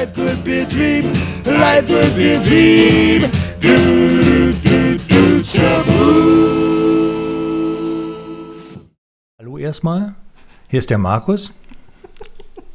Life could be a dream. Life could be a dream. Do, do, do, Hallo erstmal. Hier ist der Markus.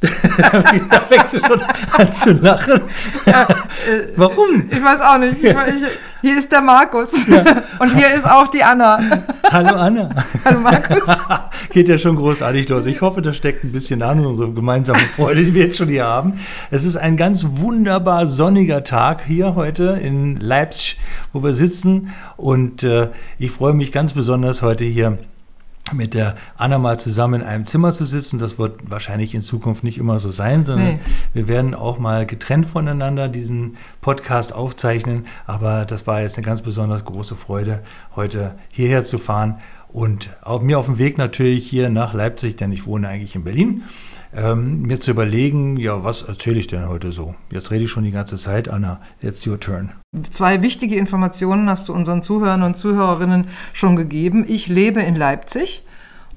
da fängst du schon an zu lachen. Ja, äh, Warum? Ich weiß auch nicht. Ich, ich, hier ist der Markus. Und hier ist auch die Anna. Hallo Anna. Hallo Markus. Geht ja schon großartig los. Ich hoffe, da steckt ein bisschen an unsere gemeinsame Freude, die wir jetzt schon hier haben. Es ist ein ganz wunderbar sonniger Tag hier heute in Leipzig, wo wir sitzen. Und äh, ich freue mich ganz besonders heute hier mit der Anna mal zusammen in einem Zimmer zu sitzen. Das wird wahrscheinlich in Zukunft nicht immer so sein, sondern Nee. wir werden auch mal getrennt voneinander diesen Podcast aufzeichnen. Aber das war jetzt eine ganz besonders große Freude, heute hierher zu fahren und auf mir auf dem Weg natürlich hier nach Leipzig, denn ich wohne eigentlich in Berlin. Ähm, mir zu überlegen, ja, was erzähle ich denn heute so? Jetzt rede ich schon die ganze Zeit, Anna. Jetzt your turn. Zwei wichtige Informationen hast du unseren Zuhörern und Zuhörerinnen schon gegeben. Ich lebe in Leipzig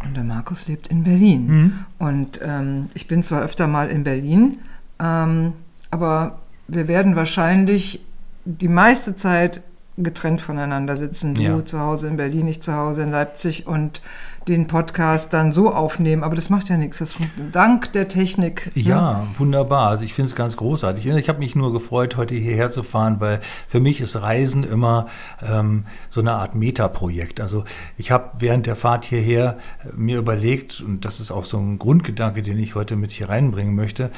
und der Markus lebt in Berlin. Mhm. Und ähm, ich bin zwar öfter mal in Berlin, ähm, aber wir werden wahrscheinlich die meiste Zeit getrennt voneinander sitzen. Du Ja. zu Hause in Berlin, ich zu Hause in Leipzig und den Podcast dann so aufnehmen. Aber das macht ja nichts. Das dank der Technik. ne? Ja, wunderbar. Also ich finde es ganz großartig. Ich habe mich nur gefreut, heute hierher zu fahren, weil für mich ist Reisen immer ähm, so eine Art Metaprojekt. Also ich habe während der Fahrt hierher äh, mir überlegt, und das ist auch so ein Grundgedanke, den ich heute mit hier reinbringen möchte,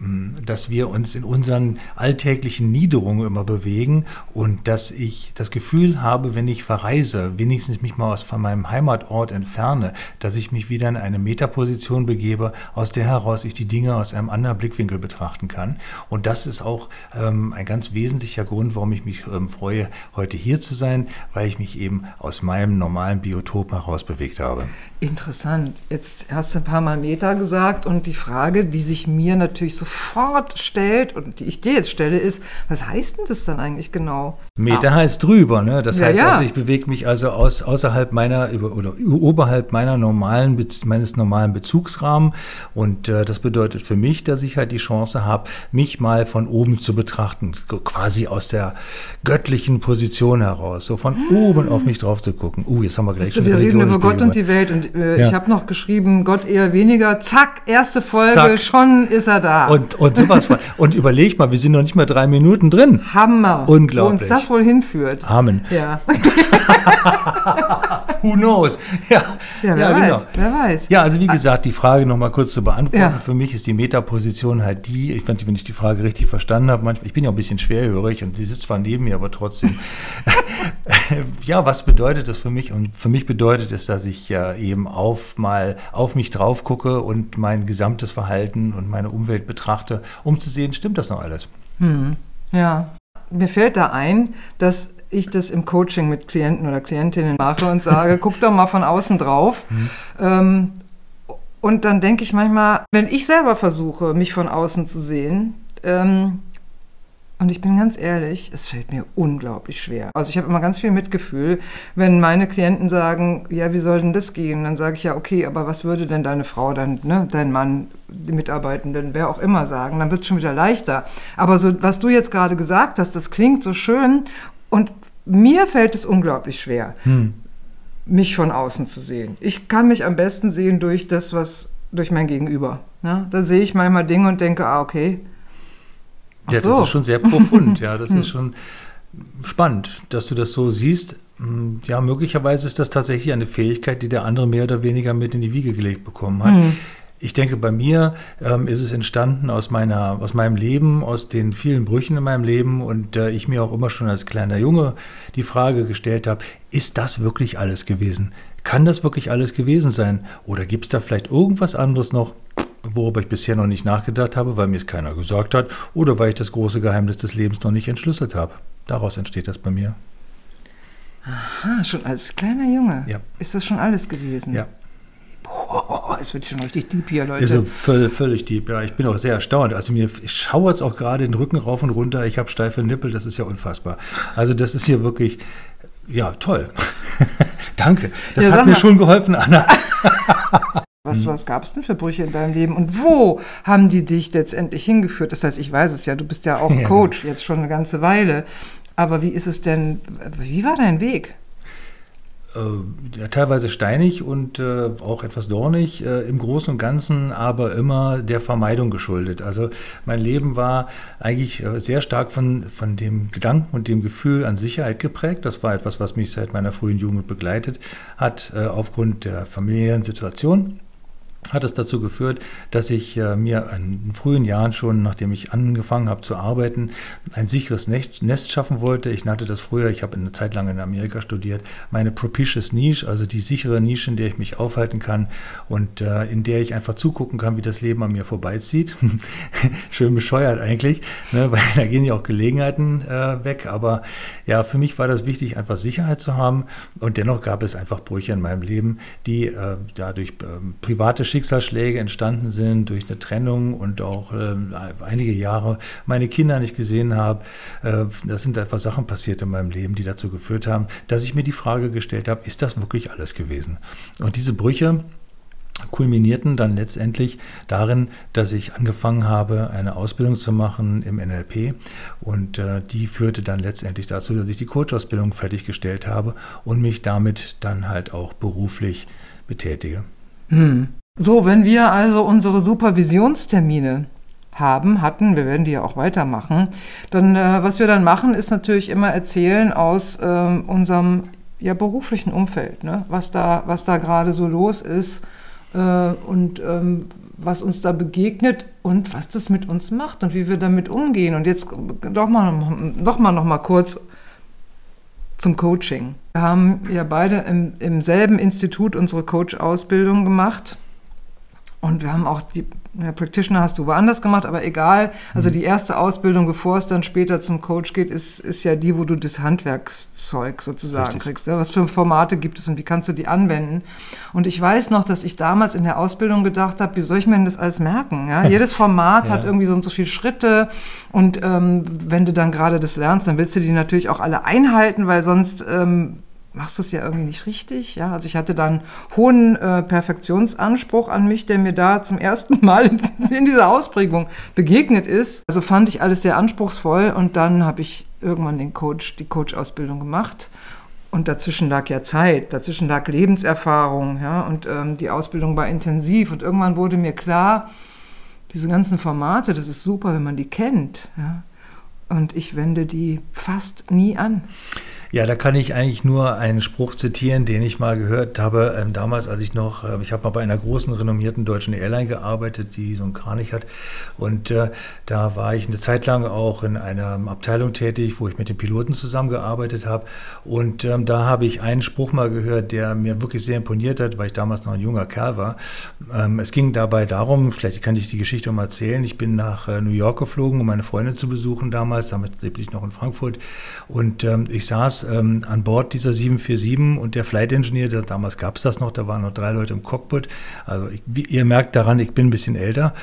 dass wir uns in unseren alltäglichen Niederungen immer bewegen und dass ich das Gefühl habe, wenn ich verreise, wenigstens mich mal aus von meinem Heimatort entferne, dass ich mich wieder in eine Metaposition begebe, aus der heraus ich die Dinge aus einem anderen Blickwinkel betrachten kann. Und das ist auch ähm, ein ganz wesentlicher Grund, warum ich mich ähm, freue, heute hier zu sein, weil ich mich eben aus meinem normalen Biotop heraus bewegt habe. Interessant. Jetzt hast du ein paar Mal Meter gesagt und die Frage, die sich mir natürlich sofort stellt und die ich dir jetzt stelle, ist, was heißt denn das dann eigentlich genau? Meter heißt drüber, ne? Das Ja, heißt ja. also, ich bewege mich also aus, außerhalb meiner oder oberhalb meiner normalen meines normalen Bezugsrahmen und äh, das bedeutet für mich, dass ich halt die Chance habe, mich mal von oben zu betrachten, quasi aus der göttlichen Position heraus, so von oben auf mich drauf zu gucken. Uh, jetzt haben wir gleich Siehst du, schon wir reden religiöses über Gott und die Welt und äh, Ja. ich habe noch geschrieben, Gott eher weniger. Zack, erste Folge, Zack. schon ist er da. und und sowas von, und überleg mal, wir sind noch nicht mal drei Minuten drin. Hammer. Unglaublich. Wo uns das wohl hinführt. Amen. Ja, Who knows? Ja, ja wer genau. weiß, wer weiß. Ja, also wie gesagt, die Frage nochmal kurz zu beantworten. Ja. Für mich ist die Metaposition halt die, ich fand, wenn ich die Frage richtig verstanden habe, manchmal, ich bin ja auch ein bisschen schwerhörig und die sitzt zwar neben mir, aber trotzdem. ja, was bedeutet das für mich? Und für mich bedeutet es, dass ich ja eben auf mal auf mich drauf gucke und mein gesamtes Verhalten und meine Umwelt betrachte, um zu sehen, stimmt das noch alles? Ja, mir fällt da ein, dass ich das im Coaching mit Klienten oder Klientinnen mache und sage, guck doch mal von außen drauf. Ähm, und dann denke ich manchmal, wenn ich selber versuche, mich von außen zu sehen, ähm, und ich bin ganz ehrlich, es fällt mir unglaublich schwer. Also ich habe immer ganz viel Mitgefühl, wenn meine Klienten sagen, ja, wie soll denn das gehen? Dann sage ich ja, okay, aber was würde denn deine Frau, dein, ne, dein Mann, die Mitarbeitenden, wer auch immer sagen? Dann wird es schon wieder leichter. Aber so, was du jetzt gerade gesagt hast, das klingt so schön und mir fällt es unglaublich schwer, mich von außen zu sehen. Ich kann mich am besten sehen durch das, was durch mein Gegenüber. Ja? Da sehe ich manchmal Dinge und denke, ah, okay. Ja, so. das ist schon sehr profund, ja, das ist schon spannend, dass du das so siehst. Ja, möglicherweise ist das tatsächlich eine Fähigkeit, die der andere mehr oder weniger mit in die Wiege gelegt bekommen hat. Ich denke, bei mir ähm, ist es entstanden aus meiner, aus meinem Leben, aus den vielen Brüchen in meinem Leben und äh, ich mir auch immer schon als kleiner Junge die Frage gestellt habe, ist das wirklich alles gewesen? Kann das wirklich alles gewesen sein? Oder gibt es da vielleicht irgendwas anderes noch, worüber ich bisher noch nicht nachgedacht habe, weil mir es keiner gesagt hat oder weil ich das große Geheimnis des Lebens noch nicht entschlüsselt habe? Daraus entsteht das bei mir. Ah, schon als kleiner Junge. Ja. Ist das schon alles gewesen? Ja. Boah, es wird schon richtig deep hier, Leute. Also völ, völlig deep, ja. Ich bin auch sehr erstaunt. Also mir schauert es auch gerade den Rücken rauf und runter. Ich habe steife Nippel, das ist ja unfassbar. Also das ist hier wirklich, ja, toll. Danke. Das Ja, hat mir schon geholfen, Anna. Was, mhm. was gab es denn für Brüche in deinem Leben und wo haben die dich letztendlich hingeführt? Das heißt, ich weiß es ja, du bist ja auch ja. Coach jetzt schon eine ganze Weile. Aber wie ist es denn, wie war dein Weg? äh, ja, teilweise steinig und äh, auch etwas dornig, äh, im Großen und Ganzen aber immer der Vermeidung geschuldet. Also mein Leben war eigentlich äh, sehr stark von, von dem Gedanken und dem Gefühl an Sicherheit geprägt. Das war etwas, was mich seit meiner frühen Jugend begleitet hat, äh, aufgrund der familiären Situation hat es dazu geführt, dass ich äh, mir in frühen Jahren schon, nachdem ich angefangen habe zu arbeiten, ein sicheres Nest, schaffen wollte. Ich nannte das früher, ich habe eine Zeit lang in Amerika studiert, meine propitious Niche, also die sichere Nische, in der ich mich aufhalten kann und äh, in der ich einfach zugucken kann, wie das Leben an mir vorbeizieht. Schön bescheuert eigentlich, ne, weil da gehen ja auch Gelegenheiten äh, weg. Aber ja, für mich war das wichtig, einfach Sicherheit zu haben. Und dennoch gab es einfach Brüche in meinem Leben, die äh, dadurch ähm, private Schicksale Schicksalsschläge entstanden sind durch eine Trennung und auch äh, einige Jahre meine Kinder nicht gesehen habe. Äh, das sind einfach Sachen passiert in meinem Leben, die dazu geführt haben, dass ich mir die Frage gestellt habe, ist das wirklich alles gewesen? Und diese Brüche, kulminierten dann letztendlich darin, dass ich angefangen habe, eine Ausbildung zu machen im NLP und äh, die führte dann letztendlich dazu, dass ich die Coach-Ausbildung fertiggestellt habe und mich damit dann halt auch beruflich betätige. Hm. So, wenn wir also unsere Supervisionstermine haben, hatten, wir werden die ja auch weitermachen, dann, äh, was wir dann machen, ist natürlich immer erzählen aus äh, unserem ja, beruflichen Umfeld, ne? was da, was da gerade so los ist äh, und ähm, was uns da begegnet und was das mit uns macht und wie wir damit umgehen. Und jetzt doch mal, doch mal noch mal kurz zum Coaching. Wir haben ja beide im, im selben Institut unsere Coach-Ausbildung gemacht und wir haben auch die ja, Practitioner hast du woanders gemacht, aber egal. Also mhm. die erste Ausbildung, bevor es dann später zum Coach geht, ist, ist ja die, wo du das Handwerkszeug sozusagen Richtig. kriegst. Ja? Was für Formate gibt es und wie kannst du die anwenden? Und ich weiß noch, dass ich damals in der Ausbildung gedacht habe, wie soll ich mir denn das alles merken? Ja? Jedes Format ja. hat irgendwie so und so viele Schritte und ähm, wenn du dann gerade das lernst, dann willst du die natürlich auch alle einhalten, weil sonst ähm, machst es ja irgendwie nicht richtig. Ja, also ich hatte dann hohen äh, Perfektionsanspruch an mich, der mir da zum ersten Mal in, in dieser Ausprägung begegnet ist. Also fand ich alles sehr anspruchsvoll und dann habe ich irgendwann den Coach, die Coach-Ausbildung gemacht. Und dazwischen lag ja Zeit, dazwischen lag Lebenserfahrung, ja, und ähm, die Ausbildung war intensiv. Und irgendwann wurde mir klar, diese ganzen Formate, das ist super, wenn man die kennt, ja. Und ich wende die fast nie an. Ja, da kann ich eigentlich nur einen Spruch zitieren, den ich mal gehört habe, ähm, damals, als ich noch, äh, ich habe mal bei einer großen, renommierten deutschen Airline gearbeitet, die so einen Kranich hat. Und äh, da war ich eine Zeit lang auch in einer Abteilung tätig, wo ich mit den Piloten zusammengearbeitet habe. Und ähm, da habe ich einen Spruch mal gehört, der mir wirklich sehr imponiert hat, weil ich damals noch ein junger Kerl war. Ähm, es ging dabei darum, vielleicht kann ich die Geschichte mal erzählen, ich bin nach äh, New York geflogen, um meine Freundin zu besuchen damals, damit lebte ich noch in Frankfurt. Und ähm, ich saß ähm, an Bord dieser 747 und der Flight Engineer, der, damals gab es das noch, da waren noch drei Leute im Cockpit. Also ich, wie, ihr merkt daran, ich bin ein bisschen älter.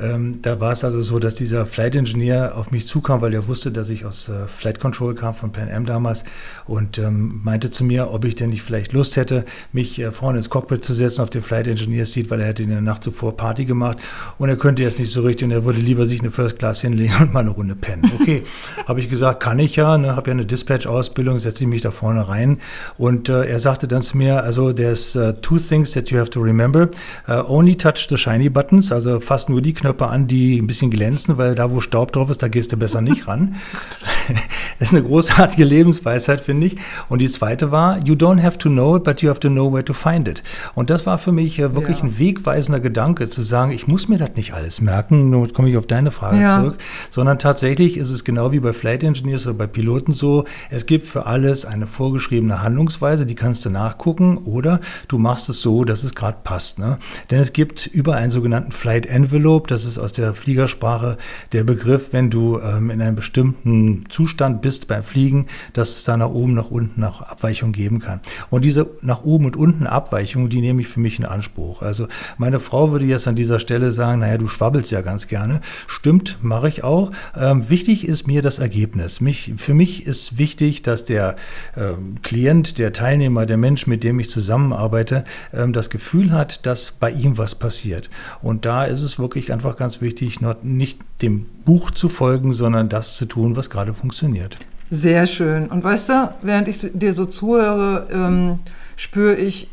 Ähm, da war es also so, dass dieser Flight Engineer auf mich zukam, weil er wusste, dass ich aus äh, Flight Control kam von Pan Am damals und ähm, meinte zu mir, ob ich denn nicht vielleicht Lust hätte, mich äh, vorne ins Cockpit zu setzen auf den Flight Engineer Seat, weil er hätte in der Nacht zuvor Party gemacht und er könnte jetzt nicht so richtig und er würde lieber sich eine First Class hinlegen und mal eine Runde pennen. Okay, habe ich gesagt, kann ich ja, ne, habe ja eine Dispatch-Ausbildung, setze ich mich da vorne rein. Und äh, er sagte dann zu mir, also there's uh, two things that you have to remember. Uh, only touch the shiny buttons, also fass nur die Knöpfe an, die ein bisschen glänzen, weil da, wo Staub drauf ist, da gehst du besser nicht ran. das ist eine großartige Lebensweisheit, finde ich. Und die zweite war, you don't have to know it, but you have to know where to find it. Und das war für mich äh, wirklich ja. ein wegweisender Gedanke, zu sagen, ich muss mir das nicht alles merken, damit komme ich auf deine Frage ja. zurück, sondern tatsächlich ist es genau wie bei Flight Engineers oder bei Piloten so, es gibt für alles eine vorgeschriebene Handlungsweise, die kannst du nachgucken oder du machst es so, dass es gerade passt. Ne? Denn es gibt über einen sogenannten Flight Envelope, das ist aus der Fliegersprache der Begriff, wenn du ähm, in einem bestimmten Zustand bist beim Fliegen, dass es da nach oben, nach unten, nach Abweichung geben kann. Und diese nach oben und unten Abweichungen, die nehme ich für mich in Anspruch. Also meine Frau würde jetzt an dieser Stelle sagen, naja, du schwabbelst ja ganz gerne. Stimmt, mache ich auch. Ähm, wichtig ist mir das Ergebnis. Mich, für mich ist wichtig, dass der ähm, Klient, der Teilnehmer, der Mensch, mit dem ich zusammenarbeite, ähm, das Gefühl hat, dass bei ihm was passiert. Und da ist es wirklich einfach ganz wichtig, nicht dem Buch zu folgen, sondern das zu tun, was gerade funktioniert. Sehr schön. Und weißt du, während ich dir so zuhöre, ähm, spüre ich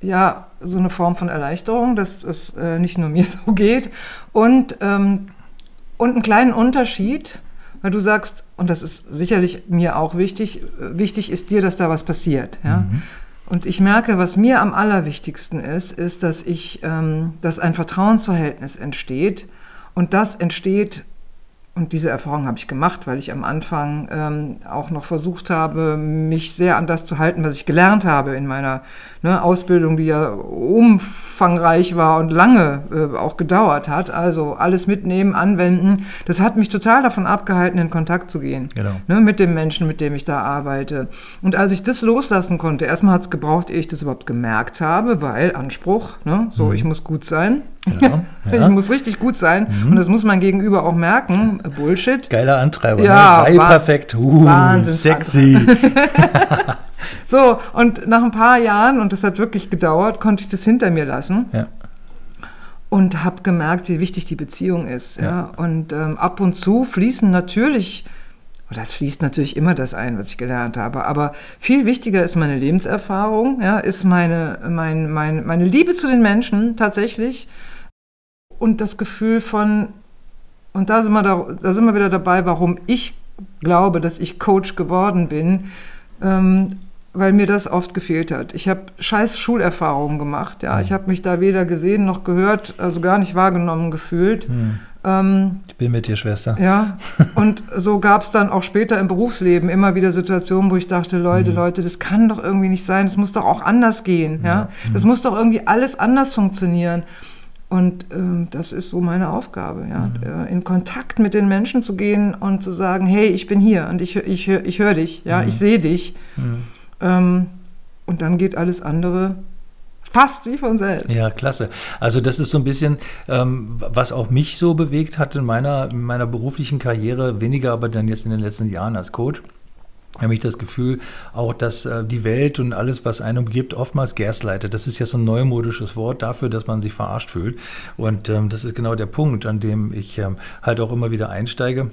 ja so eine Form von Erleichterung, dass es äh, nicht nur mir so geht. Und, ähm, und einen kleinen Unterschied, weil du sagst, und das ist sicherlich mir auch wichtig, äh, wichtig ist dir, dass da was passiert. Ja? Mhm. Und ich merke, was mir am allerwichtigsten ist, ist, dass ich, ähm, dass ein Vertrauensverhältnis entsteht. Und das entsteht und diese Erfahrung habe ich gemacht, weil ich am Anfang ähm, auch noch versucht habe, mich sehr an das zu halten, was ich gelernt habe in meiner ne, Ausbildung, die ja umfangreich war und lange äh, auch gedauert hat. Also alles mitnehmen, anwenden. Das hat mich total davon abgehalten, in Kontakt zu gehen genau. ne, mit dem Menschen, mit dem ich da arbeite. Und als ich das loslassen konnte, erstmal hat es gebraucht, ehe ich das überhaupt gemerkt habe, weil Anspruch, ne, so mhm. ich muss gut sein. Ja, ja. Ich muss richtig gut sein mhm. und das muss mein Gegenüber auch merken. Bullshit. Geiler Antreiber. Ja, ne? Sei perfekt. Uh, sexy. so, und nach ein paar Jahren, und das hat wirklich gedauert, konnte ich das hinter mir lassen. Ja. Und habe gemerkt, wie wichtig die Beziehung ist. Ja. ja. Und ähm, ab und zu fließen natürlich oder es fließt natürlich immer das ein, was ich gelernt habe. Aber viel wichtiger ist meine Lebenserfahrung, ja, ist meine, mein, mein, meine Liebe zu den Menschen tatsächlich und das Gefühl von, und da sind, wir da, da sind wir wieder dabei, warum ich glaube, dass ich Coach geworden bin, ähm, weil mir das oft gefehlt hat. Ich habe scheiß Schulerfahrungen gemacht. Ja, ich habe mich da weder gesehen noch gehört, also gar nicht wahrgenommen gefühlt. Hm. Ähm, ich bin mit dir, Schwester. Ja, und so gab es dann auch später im Berufsleben immer wieder Situationen, wo ich dachte, Leute, mhm. Leute, das kann doch irgendwie nicht sein, das muss doch auch anders gehen. Ja, ja. das muss doch irgendwie alles anders funktionieren. Und ähm, das ist so meine Aufgabe, ja, mhm. Äh, in Kontakt mit den Menschen zu gehen und zu sagen, hey, ich bin hier und ich, ich, ich höre dich, ja, mhm. ich sehe dich. Mhm. Ähm, und dann geht alles andere fast wie von selbst. Ja, klasse. Also das ist so ein bisschen, ähm, was auch mich so bewegt hat in meiner, in meiner beruflichen Karriere, weniger aber dann jetzt in den letzten Jahren als Coach habe ich das Gefühl, auch dass äh, die Welt und alles, was einen umgibt, oftmals gaslightet. Das ist ja so ein neumodisches Wort dafür, dass man sich verarscht fühlt. Und ähm, das ist genau der Punkt, an dem ich ähm, halt auch immer wieder einsteige.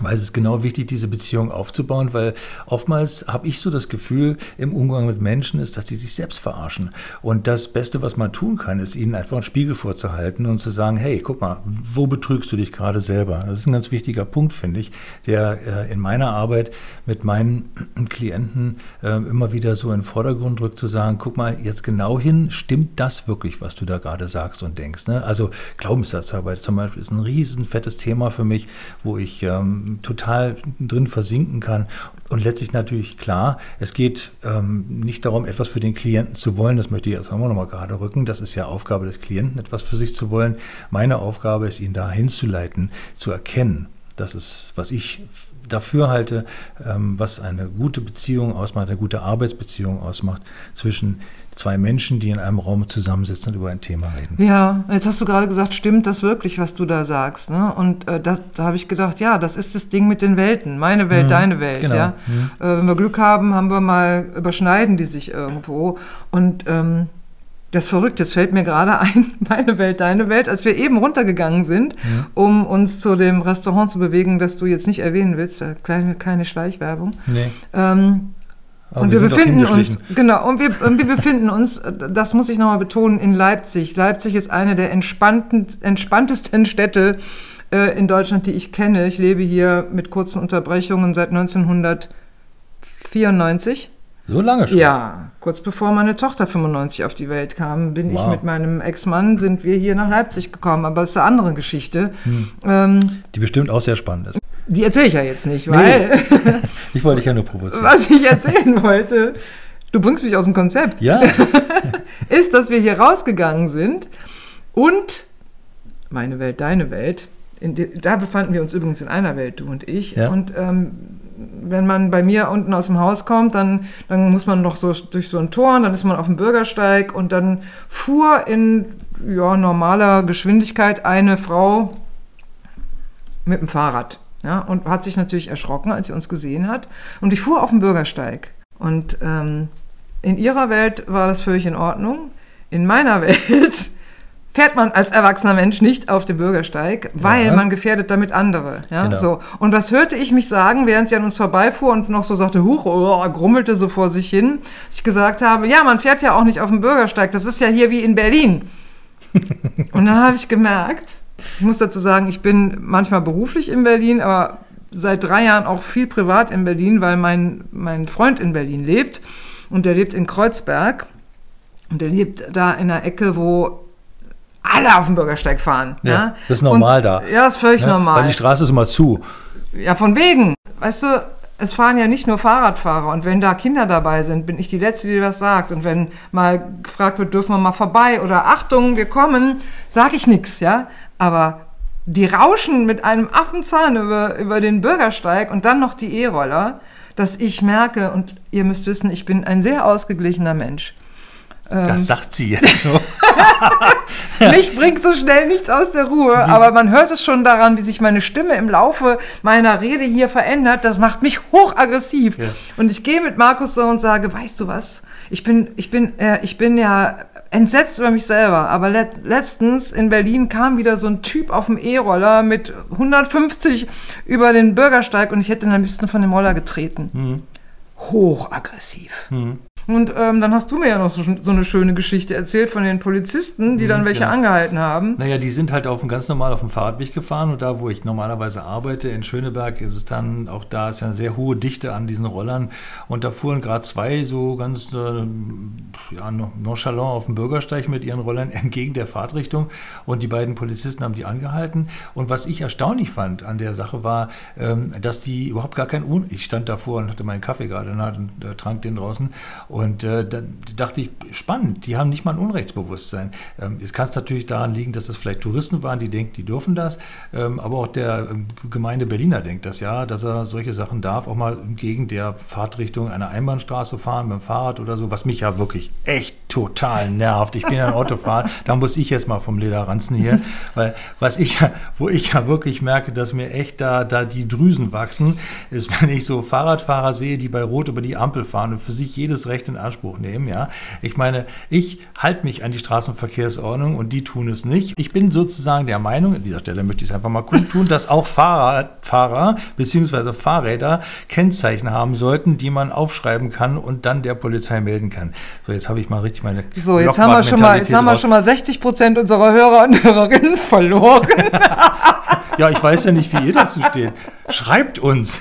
Weil es ist genau wichtig, diese Beziehung aufzubauen, weil oftmals habe ich so das Gefühl im Umgang mit Menschen ist, dass sie sich selbst verarschen. Und das Beste, was man tun kann, ist ihnen einfach einen Spiegel vorzuhalten und zu sagen, hey, guck mal, wo betrügst du dich gerade selber? Das ist ein ganz wichtiger Punkt, finde ich, der äh, in meiner Arbeit mit meinen Klienten äh, immer wieder so in den Vordergrund drückt, zu sagen, guck mal jetzt genau hin, stimmt das wirklich, was du da gerade sagst und denkst? Ne? Also Glaubenssatzarbeit zum Beispiel ist ein riesen fettes Thema für mich, wo ich ähm, total drin versinken kann. Und letztlich natürlich klar, es geht ähm, nicht darum, etwas für den Klienten zu wollen. Das möchte ich jetzt auch nochmal gerade rücken. Das ist ja Aufgabe des Klienten, etwas für sich zu wollen. Meine Aufgabe ist, ihn da hinzuleiten, zu erkennen. Das ist, was ich dafür halte, ähm, was eine gute Beziehung ausmacht, eine gute Arbeitsbeziehung ausmacht zwischen zwei Menschen, die in einem Raum zusammensitzen und über ein Thema reden. Ja, jetzt hast du gerade gesagt, stimmt das wirklich, was du da sagst? Ne? Und äh, das, da habe ich gedacht, ja, das ist das Ding mit den Welten. Meine Welt, mhm. deine Welt. Genau. Ja? Mhm. Äh, wenn wir Glück haben, haben wir mal, überschneiden die sich irgendwo. Und ähm, das Verrückte, jetzt fällt mir gerade ein, meine Welt, deine Welt, als wir eben runtergegangen sind, ja. um uns zu dem Restaurant zu bewegen, das du jetzt nicht erwähnen willst, keine, keine Schleichwerbung. Nee. Ähm, und wir, wir befinden uns, genau, und wir, wir befinden uns, das muss ich nochmal betonen, in Leipzig. Leipzig ist eine der entspanntesten Städte äh, in Deutschland, die ich kenne. Ich lebe hier mit kurzen Unterbrechungen seit 1994. So lange schon? Ja, kurz bevor meine Tochter 95 auf die Welt kam, bin wow. ich mit meinem Ex-Mann, sind wir hier nach Leipzig gekommen. Aber es ist eine andere Geschichte. Hm. Ähm, die bestimmt auch sehr spannend ist. Die erzähle ich ja jetzt nicht, weil. Nee. ich wollte dich ja nur provozieren. Was ich erzählen wollte, du bringst mich aus dem Konzept. Ja. ist, dass wir hier rausgegangen sind und meine Welt, deine Welt. Die, da befanden wir uns übrigens in einer Welt, du und ich. Ja. Und ähm, wenn man bei mir unten aus dem Haus kommt, dann, dann muss man noch so durch so ein Tor und dann ist man auf dem Bürgersteig und dann fuhr in ja, normaler Geschwindigkeit eine Frau mit dem Fahrrad. Ja, und hat sich natürlich erschrocken, als sie uns gesehen hat. Und ich fuhr auf dem Bürgersteig. Und ähm, in ihrer Welt war das völlig in Ordnung. In meiner Welt fährt man als erwachsener Mensch nicht auf den Bürgersteig, weil Ja. man gefährdet damit andere. Ja? Genau. So. Und was hörte ich mich sagen, während sie an uns vorbeifuhr und noch so sagte, huch, oh, grummelte so vor sich hin, dass ich gesagt habe, ja, man fährt ja auch nicht auf dem Bürgersteig, das ist ja hier wie in Berlin. und dann habe ich gemerkt, ich muss dazu sagen, ich bin manchmal beruflich in Berlin, aber seit drei Jahren auch viel privat in Berlin, weil mein, mein Freund in Berlin lebt und der lebt in Kreuzberg und der lebt da in einer Ecke, wo alle auf dem Bürgersteig fahren. Ja, Ja, das ist normal und, da. Ja, das ist völlig Ne? normal. Weil die Straße ist immer zu. Ja, von wegen. Weißt du, es fahren ja nicht nur Fahrradfahrer. Und wenn da Kinder dabei sind, bin ich die Letzte, die das sagt. Und wenn mal gefragt wird, dürfen wir mal vorbei oder Achtung, wir kommen, sage ich nichts, ja. Aber die rauschen mit einem Affenzahn über, über den Bürgersteig und dann noch die E-Roller, dass ich merke, und ihr müsst wissen, ich bin ein sehr ausgeglichener Mensch. Ähm. Das sagt sie jetzt so. Mich bringt so schnell nichts aus der Ruhe, aber man hört es schon daran, wie sich meine Stimme im Laufe meiner Rede hier verändert. Das macht mich hochaggressiv. Ja. Und ich gehe mit Markus so und sage, weißt du was? Ich bin, ich bin, äh, ich bin ja entsetzt über mich selber. Aber let letztens in Berlin kam wieder so ein Typ auf dem E-Roller mit 150 über den Bürgersteig und ich hätte ihn am liebsten von dem Roller getreten. Hochaggressiv. Und ähm, dann hast du mir ja noch so, so eine schöne Geschichte erzählt von den Polizisten, die dann welche ja. angehalten haben. Naja, die sind halt auf dem ganz normal auf dem Fahrradweg gefahren und da, wo ich normalerweise arbeite, in Schöneberg, ist es dann, auch da ist ja eine sehr hohe Dichte an diesen Rollern und da fuhren gerade zwei so ganz äh, ja, no- nonchalant auf dem Bürgersteig mit ihren Rollern entgegen der Fahrtrichtung und die beiden Polizisten haben die angehalten und was ich erstaunlich fand an der Sache war, ähm, dass die überhaupt gar kein Un ich stand davor und hatte meinen Kaffee gerade ne, und äh, trank den draußen und äh, dann dachte ich, spannend, die haben nicht mal ein Unrechtsbewusstsein. Ähm, jetzt kann es natürlich daran liegen, dass es vielleicht Touristen waren, die denken, die dürfen das, ähm, aber auch der ähm, Gemeinde Berliner denkt das ja, dass er solche Sachen darf, auch mal gegen der Fahrtrichtung einer Einbahnstraße fahren mit dem Fahrrad oder so, was mich ja wirklich echt total nervt. Ich bin ja ein Autofahrer, da muss ich jetzt mal vom Leder ranzen hier, weil was ich ja, wo ich ja wirklich merke, dass mir echt da, da die Drüsen wachsen, ist, wenn ich so Fahrradfahrer sehe, die bei Rot über die Ampel fahren und für sich jedes Recht in Anspruch nehmen, ja. Ich meine, ich halte mich an die Straßenverkehrsordnung und die tun es nicht. Ich bin sozusagen der Meinung, an dieser Stelle möchte ich es einfach mal kundtun, dass auch Fahrradfahrer bzw. Fahrräder Kennzeichen haben sollten, die man aufschreiben kann und dann der Polizei melden kann. So, jetzt habe ich mal richtig meine So, jetzt haben wir schon mal, jetzt haben wir schon mal 60 Prozent unserer Hörer und Hörerinnen verloren. Ja, ich weiß ja nicht, wie ihr dazu steht. Schreibt uns.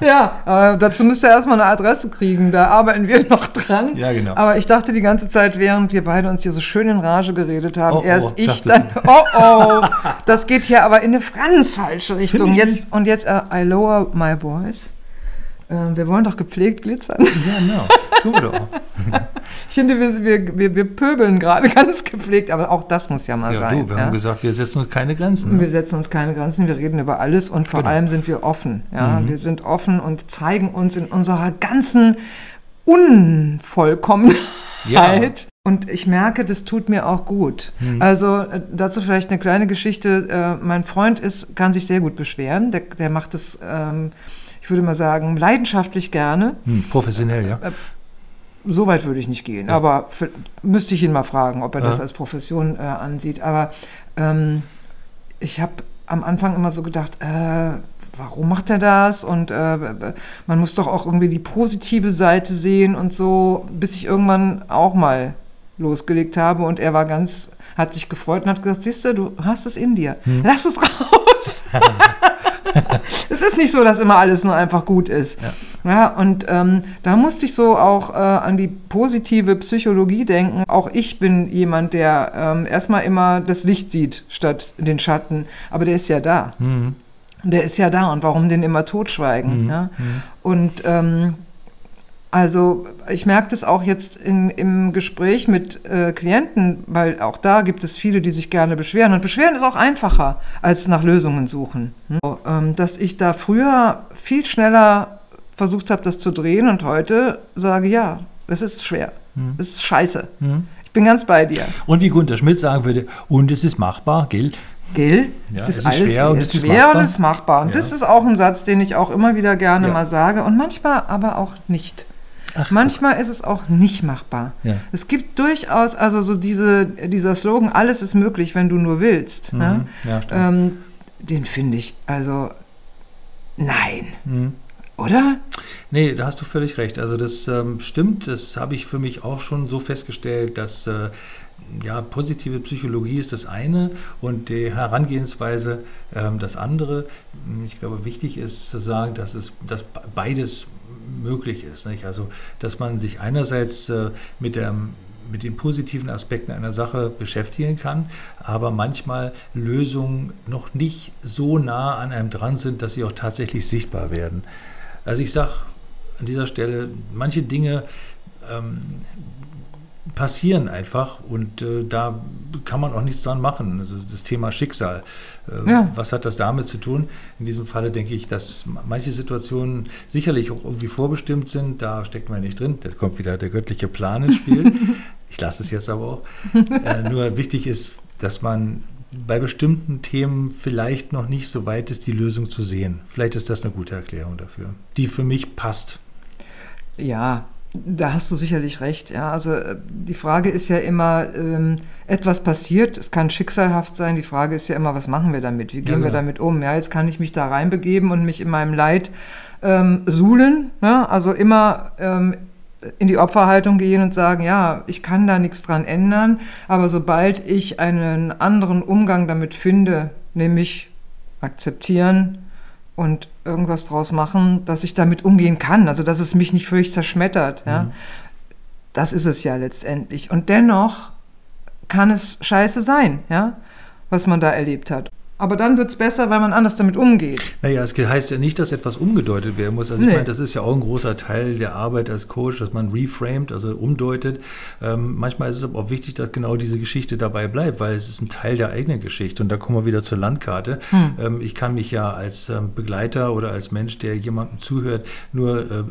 ja, äh, dazu müsst ihr erstmal eine Adresse kriegen. Da arbeiten wir noch dran. Ja, genau. Aber ich dachte die ganze Zeit, während wir beide uns hier so schön in Rage geredet haben, Oh, oh, erst ich, dachtest dann, oh oh, das geht hier aber in eine ganz falsche Richtung. ich Jetzt, und jetzt, äh, I lower my voice. Äh, wir wollen doch gepflegt glitzern. Ja, genau. Tun wir doch. Ich finde, wir, wir, wir, wir pöbeln gerade ganz gepflegt, aber auch das muss ja mal Ja, sein. du, wir ja? haben gesagt, wir setzen uns keine Grenzen. Wir setzen uns keine Grenzen, wir reden über alles und vor Genau. allem sind wir offen. Ja? Mhm. Wir sind offen und zeigen uns in unserer ganzen Unvollkommenheit. Ja. Und ich merke, das tut mir auch gut. Mhm. Also äh, dazu vielleicht eine kleine Geschichte. Äh, mein Freund ist, kann sich sehr gut beschweren. Der, der macht es, ähm, ich würde mal sagen, leidenschaftlich gerne. Hm, professionell, ja. So weit würde ich nicht gehen, Ja. aber für, müsste ich ihn mal fragen, ob er das Ja. als Profession äh, ansieht. Aber ähm, ich habe am Anfang immer so gedacht, äh, warum macht er das? Und äh, man muss doch auch irgendwie die positive Seite sehen und so, bis ich irgendwann auch mal losgelegt habe und er war ganz, hat sich gefreut und hat gesagt, siehst du, du hast es in dir, Hm. lass es raus. es ist nicht so, dass immer alles nur einfach gut ist. Ja. Ja, und ähm, da musste ich so auch äh, an die positive Psychologie denken. Auch ich bin jemand, der ähm, erstmal immer das Licht sieht statt den Schatten. Aber der ist ja da. Mhm. Der ist ja da. Und warum den immer totschweigen? Mhm. Ja? Und ähm, Also ich merke das auch jetzt in, im Gespräch mit äh, Klienten, weil auch da gibt es viele, die sich gerne beschweren. Und beschweren ist auch einfacher als nach Lösungen suchen. Hm? So, ähm, dass ich da früher viel schneller versucht habe, das zu drehen und heute sage, ja, es ist schwer. Hm. Es ist scheiße. Ich bin ganz bei dir. Und wie Gunter Schmidt sagen würde, und es ist machbar, gell? Gell? Ja, es es ist ist alles schwer und es es ist schwer machbar. und es ist machbar. Und Ja. das ist auch ein Satz, den ich auch immer wieder gerne Ja. mal sage und manchmal aber auch nicht. Ach, manchmal ist es auch nicht machbar. Ja. Es gibt durchaus, also so diese, dieser Slogan, alles ist möglich, wenn du nur willst. Ne? Mhm. Ja, stimmt. Ähm, den finde ich, also nein, Mhm. oder? Nee, da hast du völlig recht. Also das ähm, stimmt, das habe ich für mich auch schon so festgestellt, dass äh, ja, positive Psychologie ist das eine und die Herangehensweise ähm, das andere. Ich glaube, wichtig ist zu sagen, dass es dass beides möglich ist. Nicht? Also, dass man sich einerseits äh, mit der mit den positiven Aspekten einer Sache beschäftigen kann, aber manchmal Lösungen noch nicht so nah an einem dran sind, dass sie auch tatsächlich sichtbar werden. Also ich sage an dieser Stelle, manche Dinge ähm, passieren einfach und äh, da kann man auch nichts dran machen. Also das Thema Schicksal, äh, Ja. was hat das damit zu tun? In diesem Falle denke ich, dass manche Situationen sicherlich auch irgendwie vorbestimmt sind. Da steckt man nicht drin. Jetzt kommt wieder der göttliche Plan ins Spiel. ich lasse es jetzt aber auch. Äh, nur wichtig ist, dass man bei bestimmten Themen vielleicht noch nicht so weit ist, die Lösung zu sehen. Vielleicht ist das eine gute Erklärung dafür, die für mich passt. Ja, da hast du sicherlich recht. Ja, also äh, die Frage ist ja immer, ähm, etwas passiert, es kann schicksalhaft sein. Die Frage ist ja immer, was machen wir damit? Wie gehen wir genau. damit um? Ja, jetzt kann ich mich da reinbegeben und mich in meinem Leid ähm, suhlen. Ja, also immer ähm, in die Opferhaltung gehen und sagen, ja, ich kann da nichts dran ändern, aber sobald ich einen anderen Umgang damit finde, nämlich akzeptieren und irgendwas draus machen, dass ich damit umgehen kann, also dass es mich nicht völlig zerschmettert, ja, Mhm. das ist es ja letztendlich. Und dennoch kann es scheiße sein, ja, was man da erlebt hat. Aber dann wird es besser, weil man anders damit umgeht. Naja, es heißt ja nicht, dass etwas umgedeutet werden muss. Also ich Nee. meine, das ist ja auch ein großer Teil der Arbeit als Coach, dass man reframed, also umdeutet. Ähm, manchmal ist es aber auch wichtig, dass genau diese Geschichte dabei bleibt, weil es ist ein Teil der eigenen Geschichte. Und da kommen wir wieder zur Landkarte. Ähm, ich kann mich ja als ähm, Begleiter oder als Mensch, der jemandem zuhört, nur äh, äh,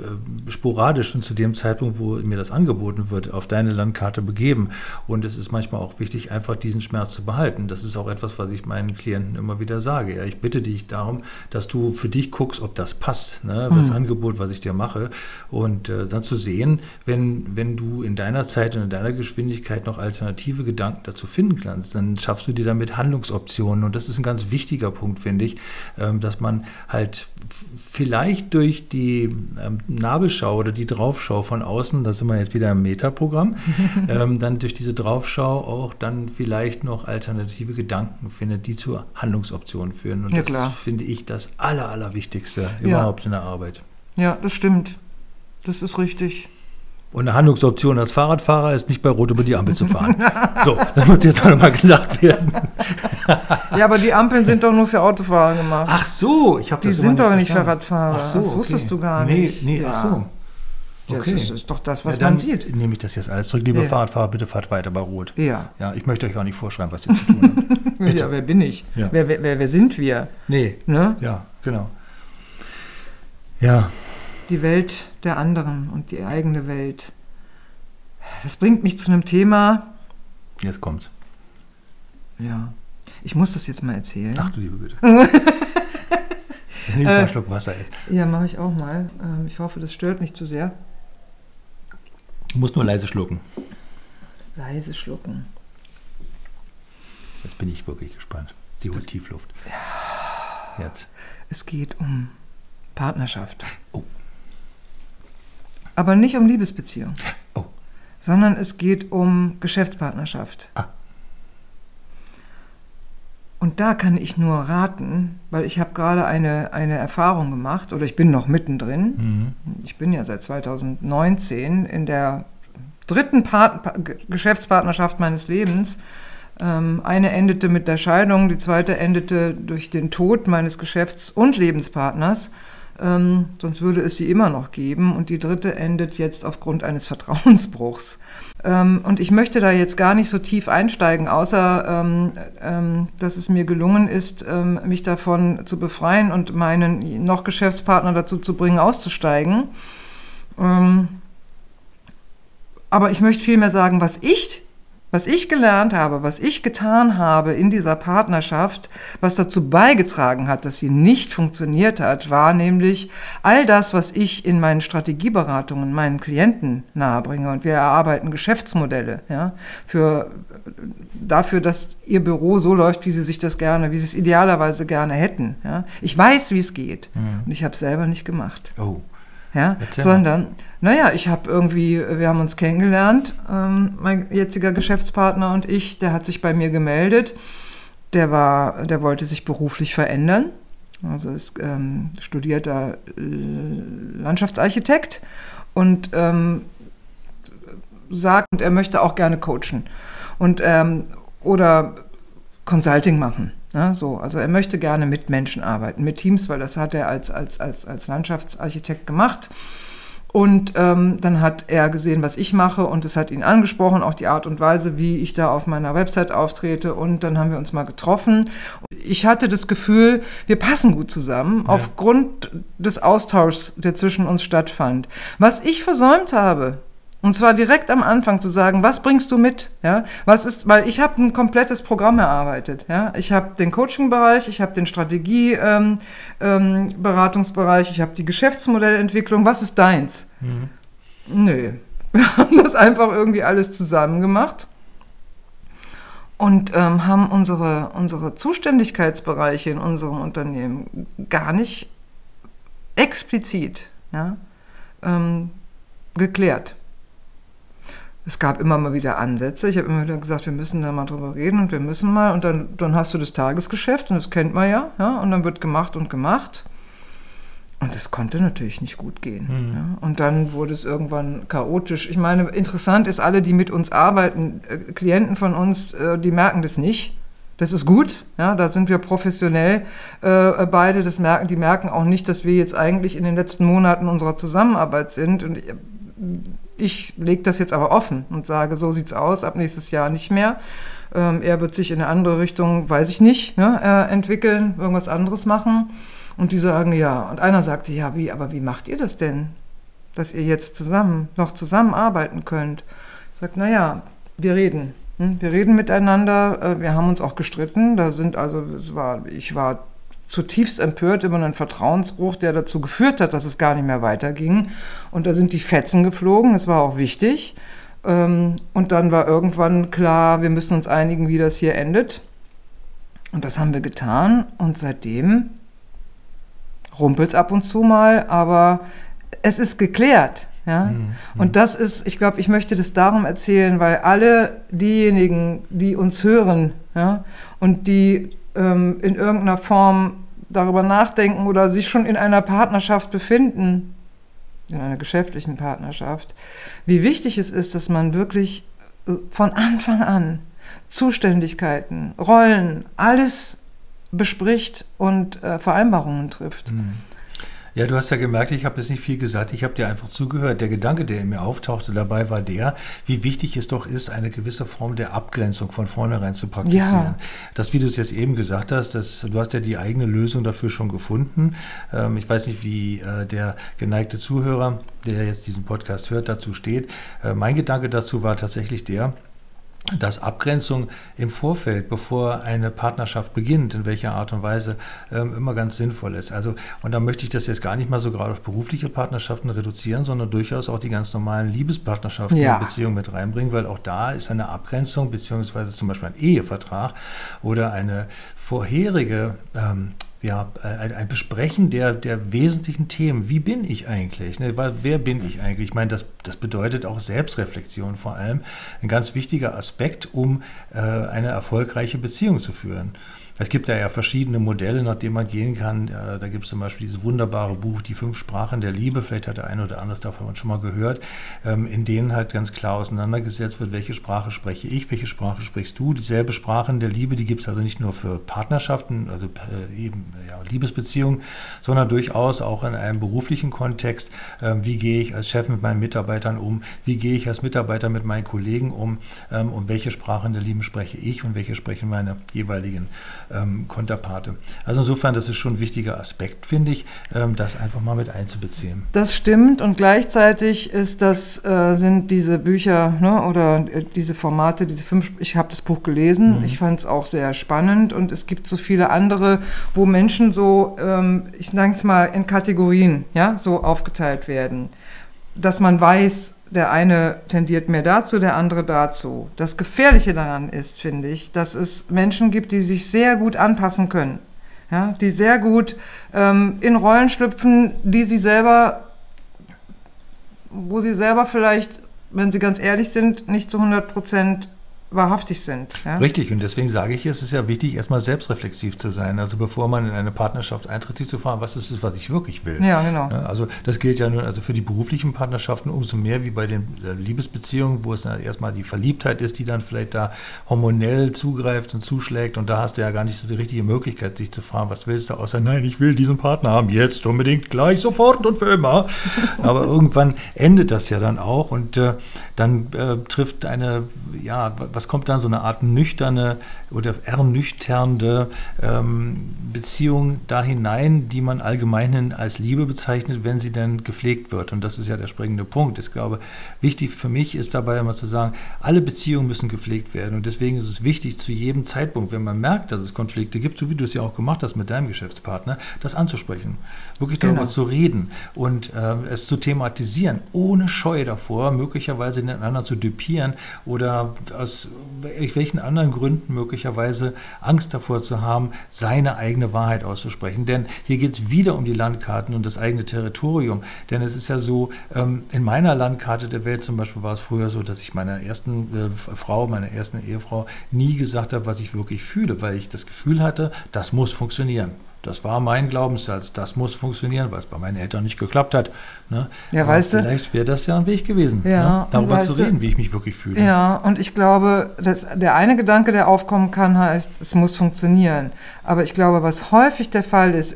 sporadisch und zu dem Zeitpunkt, wo mir das angeboten wird, auf deine Landkarte begeben. Und es ist manchmal auch wichtig, einfach diesen Schmerz zu behalten. Das ist auch etwas, was ich meinen Klienten immer wieder sage. Ja, ich bitte dich darum, dass du für dich guckst, ob das passt, ne? das Angebot, was ich dir mache. Und äh, dann zu sehen, wenn, wenn du in deiner Zeit und in deiner Geschwindigkeit noch alternative Gedanken dazu finden kannst, dann schaffst du dir damit Handlungsoptionen. Und das ist ein ganz wichtiger Punkt, finde ich, ähm, dass man halt vielleicht durch die ähm, Nabelschau oder die Draufschau von außen, da sind wir jetzt wieder im Metaprogramm, ähm, dann durch diese Draufschau auch dann vielleicht noch alternative Gedanken findet, die zu Handlungsoptionen führen. Und Ja, das klar. finde ich, das Aller, Allerwichtigste überhaupt in der Arbeit. Ja, das stimmt. Das ist richtig. Und eine Handlungsoption als Fahrradfahrer ist nicht bei Rot über die Ampel zu fahren. so, das muss jetzt auch nochmal gesagt werden. Ja, aber die Ampeln sind doch nur für Autofahrer gemacht. Ach so, ich habe die das sind immer doch nicht für. Radfahrer. Ach so, das wusstest okay. du gar nee, nicht. Nee, ja. ach so. Okay. Das ist, ist doch das, was ja, dann man sieht. nehme ich das jetzt alles zurück. Liebe Ja. Fahrradfahrer, bitte fahrt weiter bei Rot. Ja. Ja, ich möchte euch auch nicht vorschreiben, was ihr zu tun habt. Bitte. ja, wer bin ich? Ja. Wer, wer, wer, wer sind wir? Nee, Ne? ja, genau. Ja, Die Welt der anderen und die eigene Welt. Das bringt mich zu einem Thema. jetzt kommt's. Ja. Ich muss das jetzt mal erzählen. Ach du liebe Güte. Nimm mal Äh. einen Schluck Wasser jetzt. Ja, mache ich auch mal. Ähm, ich hoffe, das stört nicht zu sehr. Du musst nur leise schlucken. Leise schlucken. Jetzt bin ich wirklich gespannt. Sie holt Tiefluft. Jetzt. Es geht um Partnerschaft. Oh. Aber nicht um Liebesbeziehung. Oh. Sondern es geht um Geschäftspartnerschaft. Ah. Und da kann ich nur raten, weil ich habe gerade eine, eine Erfahrung gemacht oder ich bin noch mittendrin. Mhm. Ich bin ja seit 2019 in der dritten Part Pa- Ge- Geschäftspartnerschaft meines Lebens. Ähm, eine endete mit der Scheidung, die zweite endete durch den Tod meines Geschäfts- und Lebenspartners. Ähm, sonst würde es sie immer noch geben. Und die dritte endet jetzt aufgrund eines Vertrauensbruchs. Ähm, und ich möchte da jetzt gar nicht so tief einsteigen, außer ähm, ähm, dass es mir gelungen ist, ähm, mich davon zu befreien und meinen noch Geschäftspartner dazu zu bringen, auszusteigen. Ähm, aber ich möchte vielmehr sagen, was ich was ich gelernt habe, was ich getan habe in dieser Partnerschaft, was dazu beigetragen hat, dass sie nicht funktioniert hat, war nämlich all das, was ich in meinen Strategieberatungen meinen Klienten nahebringe. Und wir erarbeiten Geschäftsmodelle ja, für, dafür, dass ihr Büro so läuft, wie sie sich das gerne, wie sie es idealerweise gerne hätten. Ja. Ich weiß, wie es geht. Mhm. Und ich habe es selber nicht gemacht. Oh. Ja, sondern naja, ich habe irgendwie, wir haben uns kennengelernt, ähm, mein jetziger Geschäftspartner und ich, der hat sich bei mir gemeldet. Der war, der wollte sich beruflich verändern. Also ist ähm, studierter Landschaftsarchitekt und ähm, sagt, er möchte auch gerne coachen und ähm, oder Consulting machen. Ja, so, also er möchte gerne mit Menschen arbeiten, mit Teams, weil das hat er als, als, als, als Landschaftsarchitekt gemacht. Und ähm, dann hat er gesehen, was ich mache und es hat ihn angesprochen, auch die Art und Weise, wie ich da auf meiner Website auftrete. Und dann haben wir uns mal getroffen. Ich hatte das Gefühl, wir passen gut zusammen ja. aufgrund des Austauschs, der zwischen uns stattfand. Was ich versäumt habe, und zwar direkt am Anfang zu sagen, was bringst du mit? Ja, was ist, weil ich habe ein komplettes Programm erarbeitet. Ja, ich habe den Coaching-Bereich, ich habe den Strategie-Beratungsbereich, ähm, ähm, ich habe die Geschäftsmodellentwicklung. Was ist deins? Mhm. Nö, wir haben das einfach irgendwie alles zusammen gemacht und ähm, haben unsere, unsere Zuständigkeitsbereiche in unserem Unternehmen gar nicht explizit ja, ähm, geklärt es gab immer mal wieder Ansätze. Ich habe immer wieder gesagt, wir müssen da mal drüber reden und wir müssen mal. Und dann, dann hast du das Tagesgeschäft und das kennt man ja, ja. Und dann wird gemacht und gemacht. Und das konnte natürlich nicht gut gehen. Mhm. Ja. Und dann wurde es irgendwann chaotisch. Ich meine, interessant ist, alle, die mit uns arbeiten, äh, Klienten von uns, äh, die merken das nicht. Das ist gut, ja, da sind wir professionell äh, beide. Das merken, die merken auch nicht, dass wir jetzt eigentlich in den letzten Monaten unserer Zusammenarbeit sind. Und äh, ich lege das jetzt aber offen und sage, so sieht's aus, ab nächstes Jahr nicht mehr. Ähm, er wird sich in eine andere Richtung, weiß ich nicht, ne, äh, entwickeln, irgendwas anderes machen. Und die sagen, ja. Und einer sagte, ja, wie, aber wie macht ihr das denn? Dass ihr jetzt zusammen, noch zusammenarbeiten könnt. Sage, naja, wir reden. Hm? Wir reden miteinander, äh, wir haben uns auch gestritten. Da sind also, es war, ich war zutiefst empört über einen Vertrauensbruch, der dazu geführt hat, dass es gar nicht mehr weiterging. Und da sind die Fetzen geflogen, das war auch wichtig. Ähm, und dann war irgendwann klar, wir müssen uns einigen, wie das hier endet. Und das haben wir getan. Und seitdem rumpelt es ab und zu mal, aber es ist geklärt. Ja? Mhm. Und das ist, ich glaube, ich möchte das darum erzählen, weil alle diejenigen, die uns hören ja, und die ähm, in irgendeiner Form darüber nachdenken oder sich schon in einer Partnerschaft befinden, in einer geschäftlichen Partnerschaft, wie wichtig es ist, dass man wirklich äh, von Anfang an Zuständigkeiten, Rollen, alles bespricht und äh, Vereinbarungen trifft. Mhm. Ja, du hast ja gemerkt, ich habe jetzt nicht viel gesagt, ich habe dir einfach zugehört. Der Gedanke, der in mir auftauchte dabei, war der, wie wichtig es doch ist, eine gewisse Form der Abgrenzung von vornherein zu praktizieren. Ja. Das, wie du es jetzt eben gesagt hast, das, du hast ja die eigene Lösung dafür schon gefunden. Ähm, ich weiß nicht, wie äh, der geneigte Zuhörer, der jetzt diesen Podcast hört, dazu steht. Äh, mein Gedanke dazu war tatsächlich der, dass Abgrenzung im Vorfeld, bevor eine Partnerschaft beginnt, in welcher Art und Weise ähm, immer ganz sinnvoll ist. Also, und da möchte ich das jetzt gar nicht mal so gerade auf berufliche Partnerschaften reduzieren, sondern durchaus auch die ganz normalen Liebespartnerschaften ja. in Beziehungen mit reinbringen, weil auch da ist eine Abgrenzung, beziehungsweise zum Beispiel ein Ehevertrag oder eine vorherige ähm, ja, ein, ein, Besprechen der, der wesentlichen Themen. Wie bin ich eigentlich? Ne? Wer bin ich eigentlich? Ich meine, das, das bedeutet auch Selbstreflexion vor allem. Ein ganz wichtiger Aspekt, um äh, eine erfolgreiche Beziehung zu führen. Es gibt ja, ja verschiedene Modelle, nach denen man gehen kann. Da gibt es zum Beispiel dieses wunderbare Buch Die fünf Sprachen der Liebe. Vielleicht hat der eine oder andere davon schon mal gehört, ähm, in denen halt ganz klar auseinandergesetzt wird, welche Sprache spreche ich, welche Sprache sprichst du. Dieselbe Sprachen der Liebe, die gibt es also nicht nur für Partnerschaften, also äh, eben ja, Liebesbeziehungen, sondern durchaus auch in einem beruflichen Kontext. Ähm, wie gehe ich als Chef mit meinen Mitarbeitern um? Wie gehe ich als Mitarbeiter mit meinen Kollegen um? Ähm, und welche Sprachen der Liebe spreche ich und welche sprechen meine jeweiligen ähm, Konterparte? Also insofern, das ist schon ein wichtiger Aspekt, finde ich, ähm, das einfach mal mit einzubeziehen. Das stimmt und gleichzeitig ist das, äh, sind diese Bücher ne, oder äh, diese Formate, diese fünf, ich habe das Buch gelesen, mhm. ich fand es auch sehr spannend und es gibt so viele andere, wo Menschen so, ähm, ich sage es mal, in Kategorien, ja, so aufgeteilt werden. Dass man weiß, der eine tendiert mehr dazu, der andere dazu. Das Gefährliche daran ist, finde ich, dass es Menschen gibt, die sich sehr gut anpassen können. Ja, die sehr gut ähm, in Rollen schlüpfen, die sie selber, wo sie selber vielleicht, wenn sie ganz ehrlich sind, nicht zu 100 Prozent wahrhaftig sind. Ja? Richtig, und deswegen sage ich, es ist ja wichtig, erstmal selbstreflexiv zu sein. Also bevor man in eine Partnerschaft eintritt, sich zu fragen, was ist es, was ich wirklich will. Ja, genau. Also das gilt ja nur also für die beruflichen Partnerschaften umso mehr wie bei den äh, Liebesbeziehungen, wo es dann erstmal die Verliebtheit ist, die dann vielleicht da hormonell zugreift und zuschlägt. Und da hast du ja gar nicht so die richtige Möglichkeit, sich zu fragen, was willst du, außer nein, ich will diesen Partner haben, jetzt unbedingt, gleich, sofort und für immer. Aber irgendwann endet das ja dann auch und äh, dann äh, trifft eine, ja, was was kommt dann? So eine Art nüchterne oder ernüchternde ähm, Beziehung da hinein, die man allgemein als Liebe bezeichnet, wenn sie dann gepflegt wird. Und das ist ja der springende Punkt. Ich glaube, wichtig für mich ist dabei immer zu sagen, alle Beziehungen müssen gepflegt werden. Und deswegen ist es wichtig, zu jedem Zeitpunkt, wenn man merkt, dass es Konflikte gibt, so wie du es ja auch gemacht hast mit deinem Geschäftspartner, das anzusprechen. Wirklich darüber genau. zu reden und äh, es zu thematisieren, ohne Scheu davor, möglicherweise den anderen zu düpieren oder aus welchen anderen Gründen möglicherweise Angst davor zu haben, seine eigene Wahrheit auszusprechen. Denn hier geht es wieder um die Landkarten und das eigene Territorium. Denn es ist ja so, ähm, in meiner Landkarte der Welt zum Beispiel war es früher so, dass ich meiner ersten äh, Frau, meiner ersten Ehefrau nie gesagt habe, was ich wirklich fühle, weil ich das Gefühl hatte, das muss funktionieren. Das war mein Glaubenssatz. Das muss funktionieren, weil es bei meinen Eltern nicht geklappt hat. Ne? Ja, Aber weißt vielleicht du. Vielleicht wäre das ja ein Weg gewesen, ja, ne? darüber zu reden, du, wie ich mich wirklich fühle. Ja, und ich glaube, dass der eine Gedanke, der aufkommen kann, heißt, es muss funktionieren. Aber ich glaube, was häufig der Fall ist,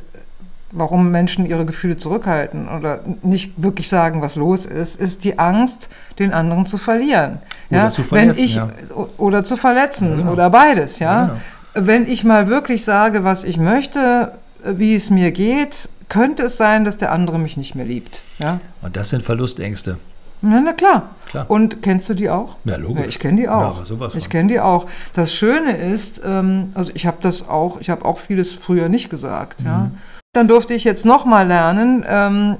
warum Menschen ihre Gefühle zurückhalten oder nicht wirklich sagen, was los ist, ist die Angst, den anderen zu verlieren. Oder ja? zu verletzen. Wenn ich, ja. Oder zu verletzen ja, genau. oder beides, ja. ja genau wenn ich mal wirklich sage, was ich möchte, wie es mir geht, könnte es sein, dass der andere mich nicht mehr liebt. Ja? Und das sind Verlustängste. Na, na klar. klar. Und kennst du die auch? Ja, logisch. Ja, ich kenne die auch. Ja, ich kenne die auch. Das Schöne ist, ähm, also ich habe das auch, ich habe auch vieles früher nicht gesagt. Mhm. Ja. Dann durfte ich jetzt nochmal lernen, ähm,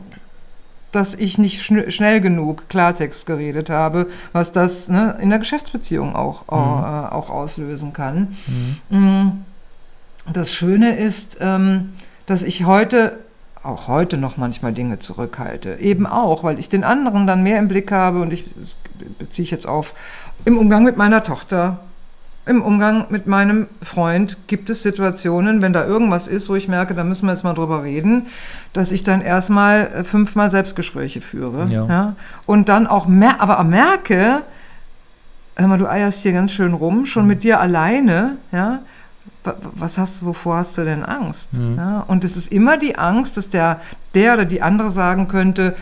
dass ich nicht schn schnell genug Klartext geredet habe, was das ne, in der Geschäftsbeziehung auch, mhm. äh, auch auslösen kann. Mhm. Mm. Das Schöne ist, ähm, dass ich heute auch heute noch manchmal Dinge zurückhalte. Eben auch, weil ich den anderen dann mehr im Blick habe und ich beziehe ich jetzt auf im Umgang mit meiner Tochter, im Umgang mit meinem Freund gibt es Situationen, wenn da irgendwas ist, wo ich merke, da müssen wir jetzt mal drüber reden, dass ich dann erstmal äh, fünfmal Selbstgespräche führe. Ja. ja. Und dann auch mer aber merke, hör mal, du eierst hier ganz schön rum, schon mhm. mit dir alleine, ja. Was hast du, wovor hast du denn Angst? Mhm. Ja, und es ist immer die Angst, dass der, der oder die andere sagen könnte,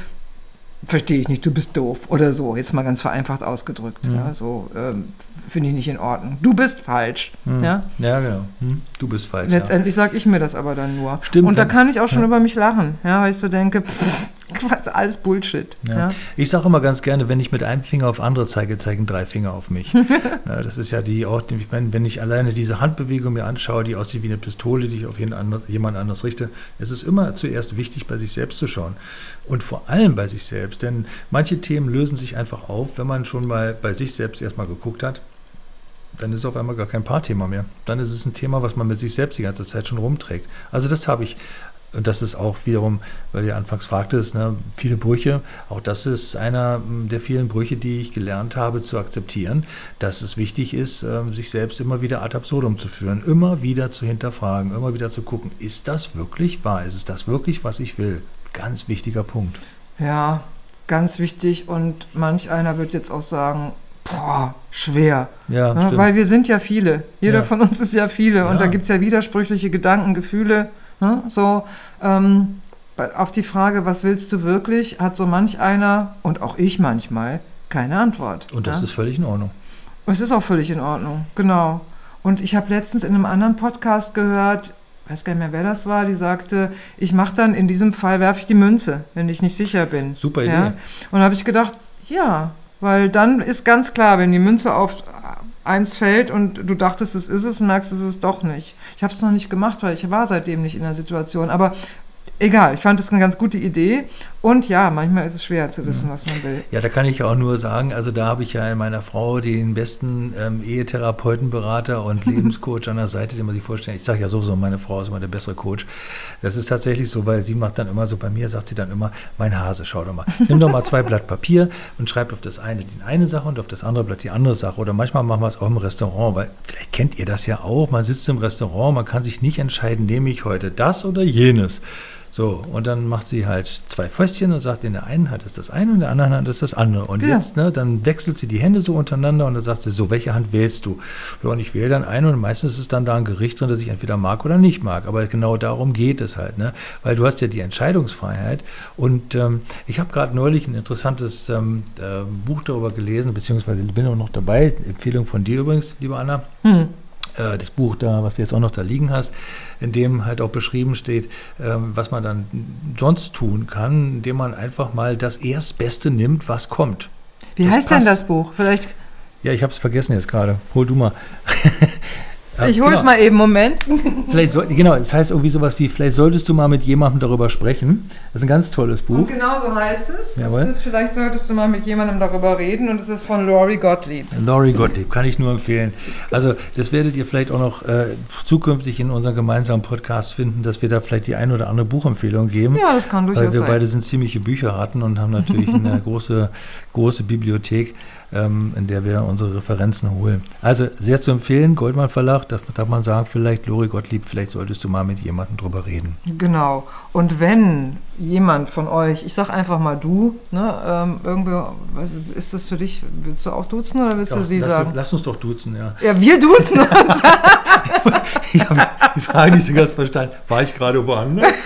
verstehe ich nicht, du bist doof oder so, jetzt mal ganz vereinfacht ausgedrückt. Mhm. Ja, so, ähm, finde ich nicht in Ordnung. Du bist falsch. Hm. Ja? ja, genau. Hm. Du bist falsch. Letztendlich ja. sage ich mir das aber dann nur. Stimmt. Und da kann ich auch schon ja. über mich lachen, ja, weil ich so denke, was alles Bullshit. Ja. Ich sage immer ganz gerne, wenn ich mit einem Finger auf andere zeige, zeigen drei Finger auf mich. das ist ja die, auch, wenn ich alleine diese Handbewegung mir anschaue, die aussieht wie eine Pistole, die ich auf jemand anderes richte, es ist immer zuerst wichtig, bei sich selbst zu schauen. Und vor allem bei sich selbst, denn manche Themen lösen sich einfach auf, wenn man schon mal bei sich selbst erstmal geguckt hat dann ist auf einmal gar kein Paarthema mehr. Dann ist es ein Thema, was man mit sich selbst die ganze Zeit schon rumträgt. Also das habe ich und das ist auch wiederum, weil ihr anfangs fragtest, ne, viele Brüche. Auch das ist einer der vielen Brüche, die ich gelernt habe zu akzeptieren, dass es wichtig ist, ähm, sich selbst immer wieder ad absurdum zu führen, immer wieder zu hinterfragen, immer wieder zu gucken, ist das wirklich wahr? Ist es das wirklich, was ich will? Ganz wichtiger Punkt. Ja, ganz wichtig. Und manch einer wird jetzt auch sagen, boah, schwer. Ja, stimmt. weil wir sind ja viele. Jeder Ja. von uns ist ja viele. Ja. Und da gibt es ja widersprüchliche Gedanken, Gefühle. Ne? So, ähm, auf die Frage, was willst du wirklich, hat so manch einer und auch ich manchmal keine Antwort. und das ja? ist völlig in Ordnung. Es ist auch völlig in Ordnung, genau. Und ich habe letztens in einem anderen Podcast gehört, weiß gar nicht mehr, wer das war, die sagte, ich mache dann in diesem Fall, werfe ich die Münze, wenn ich nicht sicher bin. Super Idee. Ja? Und da habe ich gedacht, ja, weil dann ist ganz klar, wenn die Münze auf eins fällt und du dachtest, es ist es, merkst du, es ist es doch nicht. Ich habe es noch nicht gemacht, weil ich war seitdem nicht in der Situation. Aber egal, ich fand es eine ganz gute Idee. Und ja, manchmal ist es schwer zu wissen, was man will. Ja, da kann ich auch nur sagen, also da habe ich ja in meiner Frau den besten ähm, Ehetherapeuten-Berater und Lebenscoach an der Seite, den man sich vorstellen. Ich sage ja sowieso, meine Frau ist immer der bessere Coach. Das ist tatsächlich so, weil sie macht dann immer so, bei mir sagt sie dann immer, mein Hase, schau doch mal, nimm doch mal zwei Blatt Papier und schreib auf das eine die eine Sache und auf das andere Blatt die andere Sache. Oder manchmal machen wir es auch im Restaurant, weil vielleicht kennt ihr das ja auch, man sitzt im Restaurant, man kann sich nicht entscheiden, nehme ich heute das oder jenes. So, und dann macht sie halt zwei Fäustchen und sagt, in der einen Hand ist das eine und in der anderen Hand ist das andere. Und Ja. jetzt, ne, dann wechselt sie die Hände so untereinander und dann sagt sie, so, welche Hand wählst du? Ja, und ich wähle dann eine und meistens ist dann da ein Gericht drin, das ich entweder mag oder nicht mag. Aber genau darum geht es halt, ne? Weil du hast ja die Entscheidungsfreiheit. Und ähm, ich habe gerade neulich ein interessantes ähm, äh, Buch darüber gelesen, beziehungsweise bin auch noch dabei. Empfehlung von dir übrigens, liebe Anna Hm. Äh, das Buch da, was du jetzt auch noch da liegen hast, in dem halt auch beschrieben steht, ähm, was man dann sonst tun kann, indem man einfach mal das Erstbeste nimmt, was kommt. Wie Das heißt denn passt. das Buch? Vielleicht, Ja, ich habe es vergessen jetzt gerade. Hol du mal. Ja, ich hole es genau. mal eben, Moment. Vielleicht soll, genau, das heißt irgendwie sowas wie, vielleicht solltest du mal mit jemandem darüber sprechen. Das ist ein ganz tolles Buch. Und genau so heißt es. Jawohl. es ist, vielleicht solltest du mal mit jemandem darüber reden und es ist von Laurie Gottlieb. Laurie Gottlieb, kann ich nur empfehlen. Also das werdet ihr vielleicht auch noch äh, zukünftig in unserem gemeinsamen Podcast finden, dass wir da vielleicht die ein oder andere Buchempfehlung geben. Ja, das kann durchaus Weil wir sein. beide sind ziemliche Bücherratten und haben natürlich eine große, große Bibliothek, ähm, in der wir unsere Referenzen holen. Also sehr zu empfehlen, Goldmann Verlag, darf, darf man sagen, vielleicht Lori Gottlieb, vielleicht solltest du mal mit jemandem drüber reden. Genau. Und wenn jemand von euch, ich sag einfach mal du, ne, ähm, irgendwie, ist das für dich, willst du auch duzen oder willst Ja, du sie lass, sagen? lass uns doch duzen, ja. Ja, wir duzen uns. Ich habe die Frage nicht so ganz verstanden. War ich gerade woanders?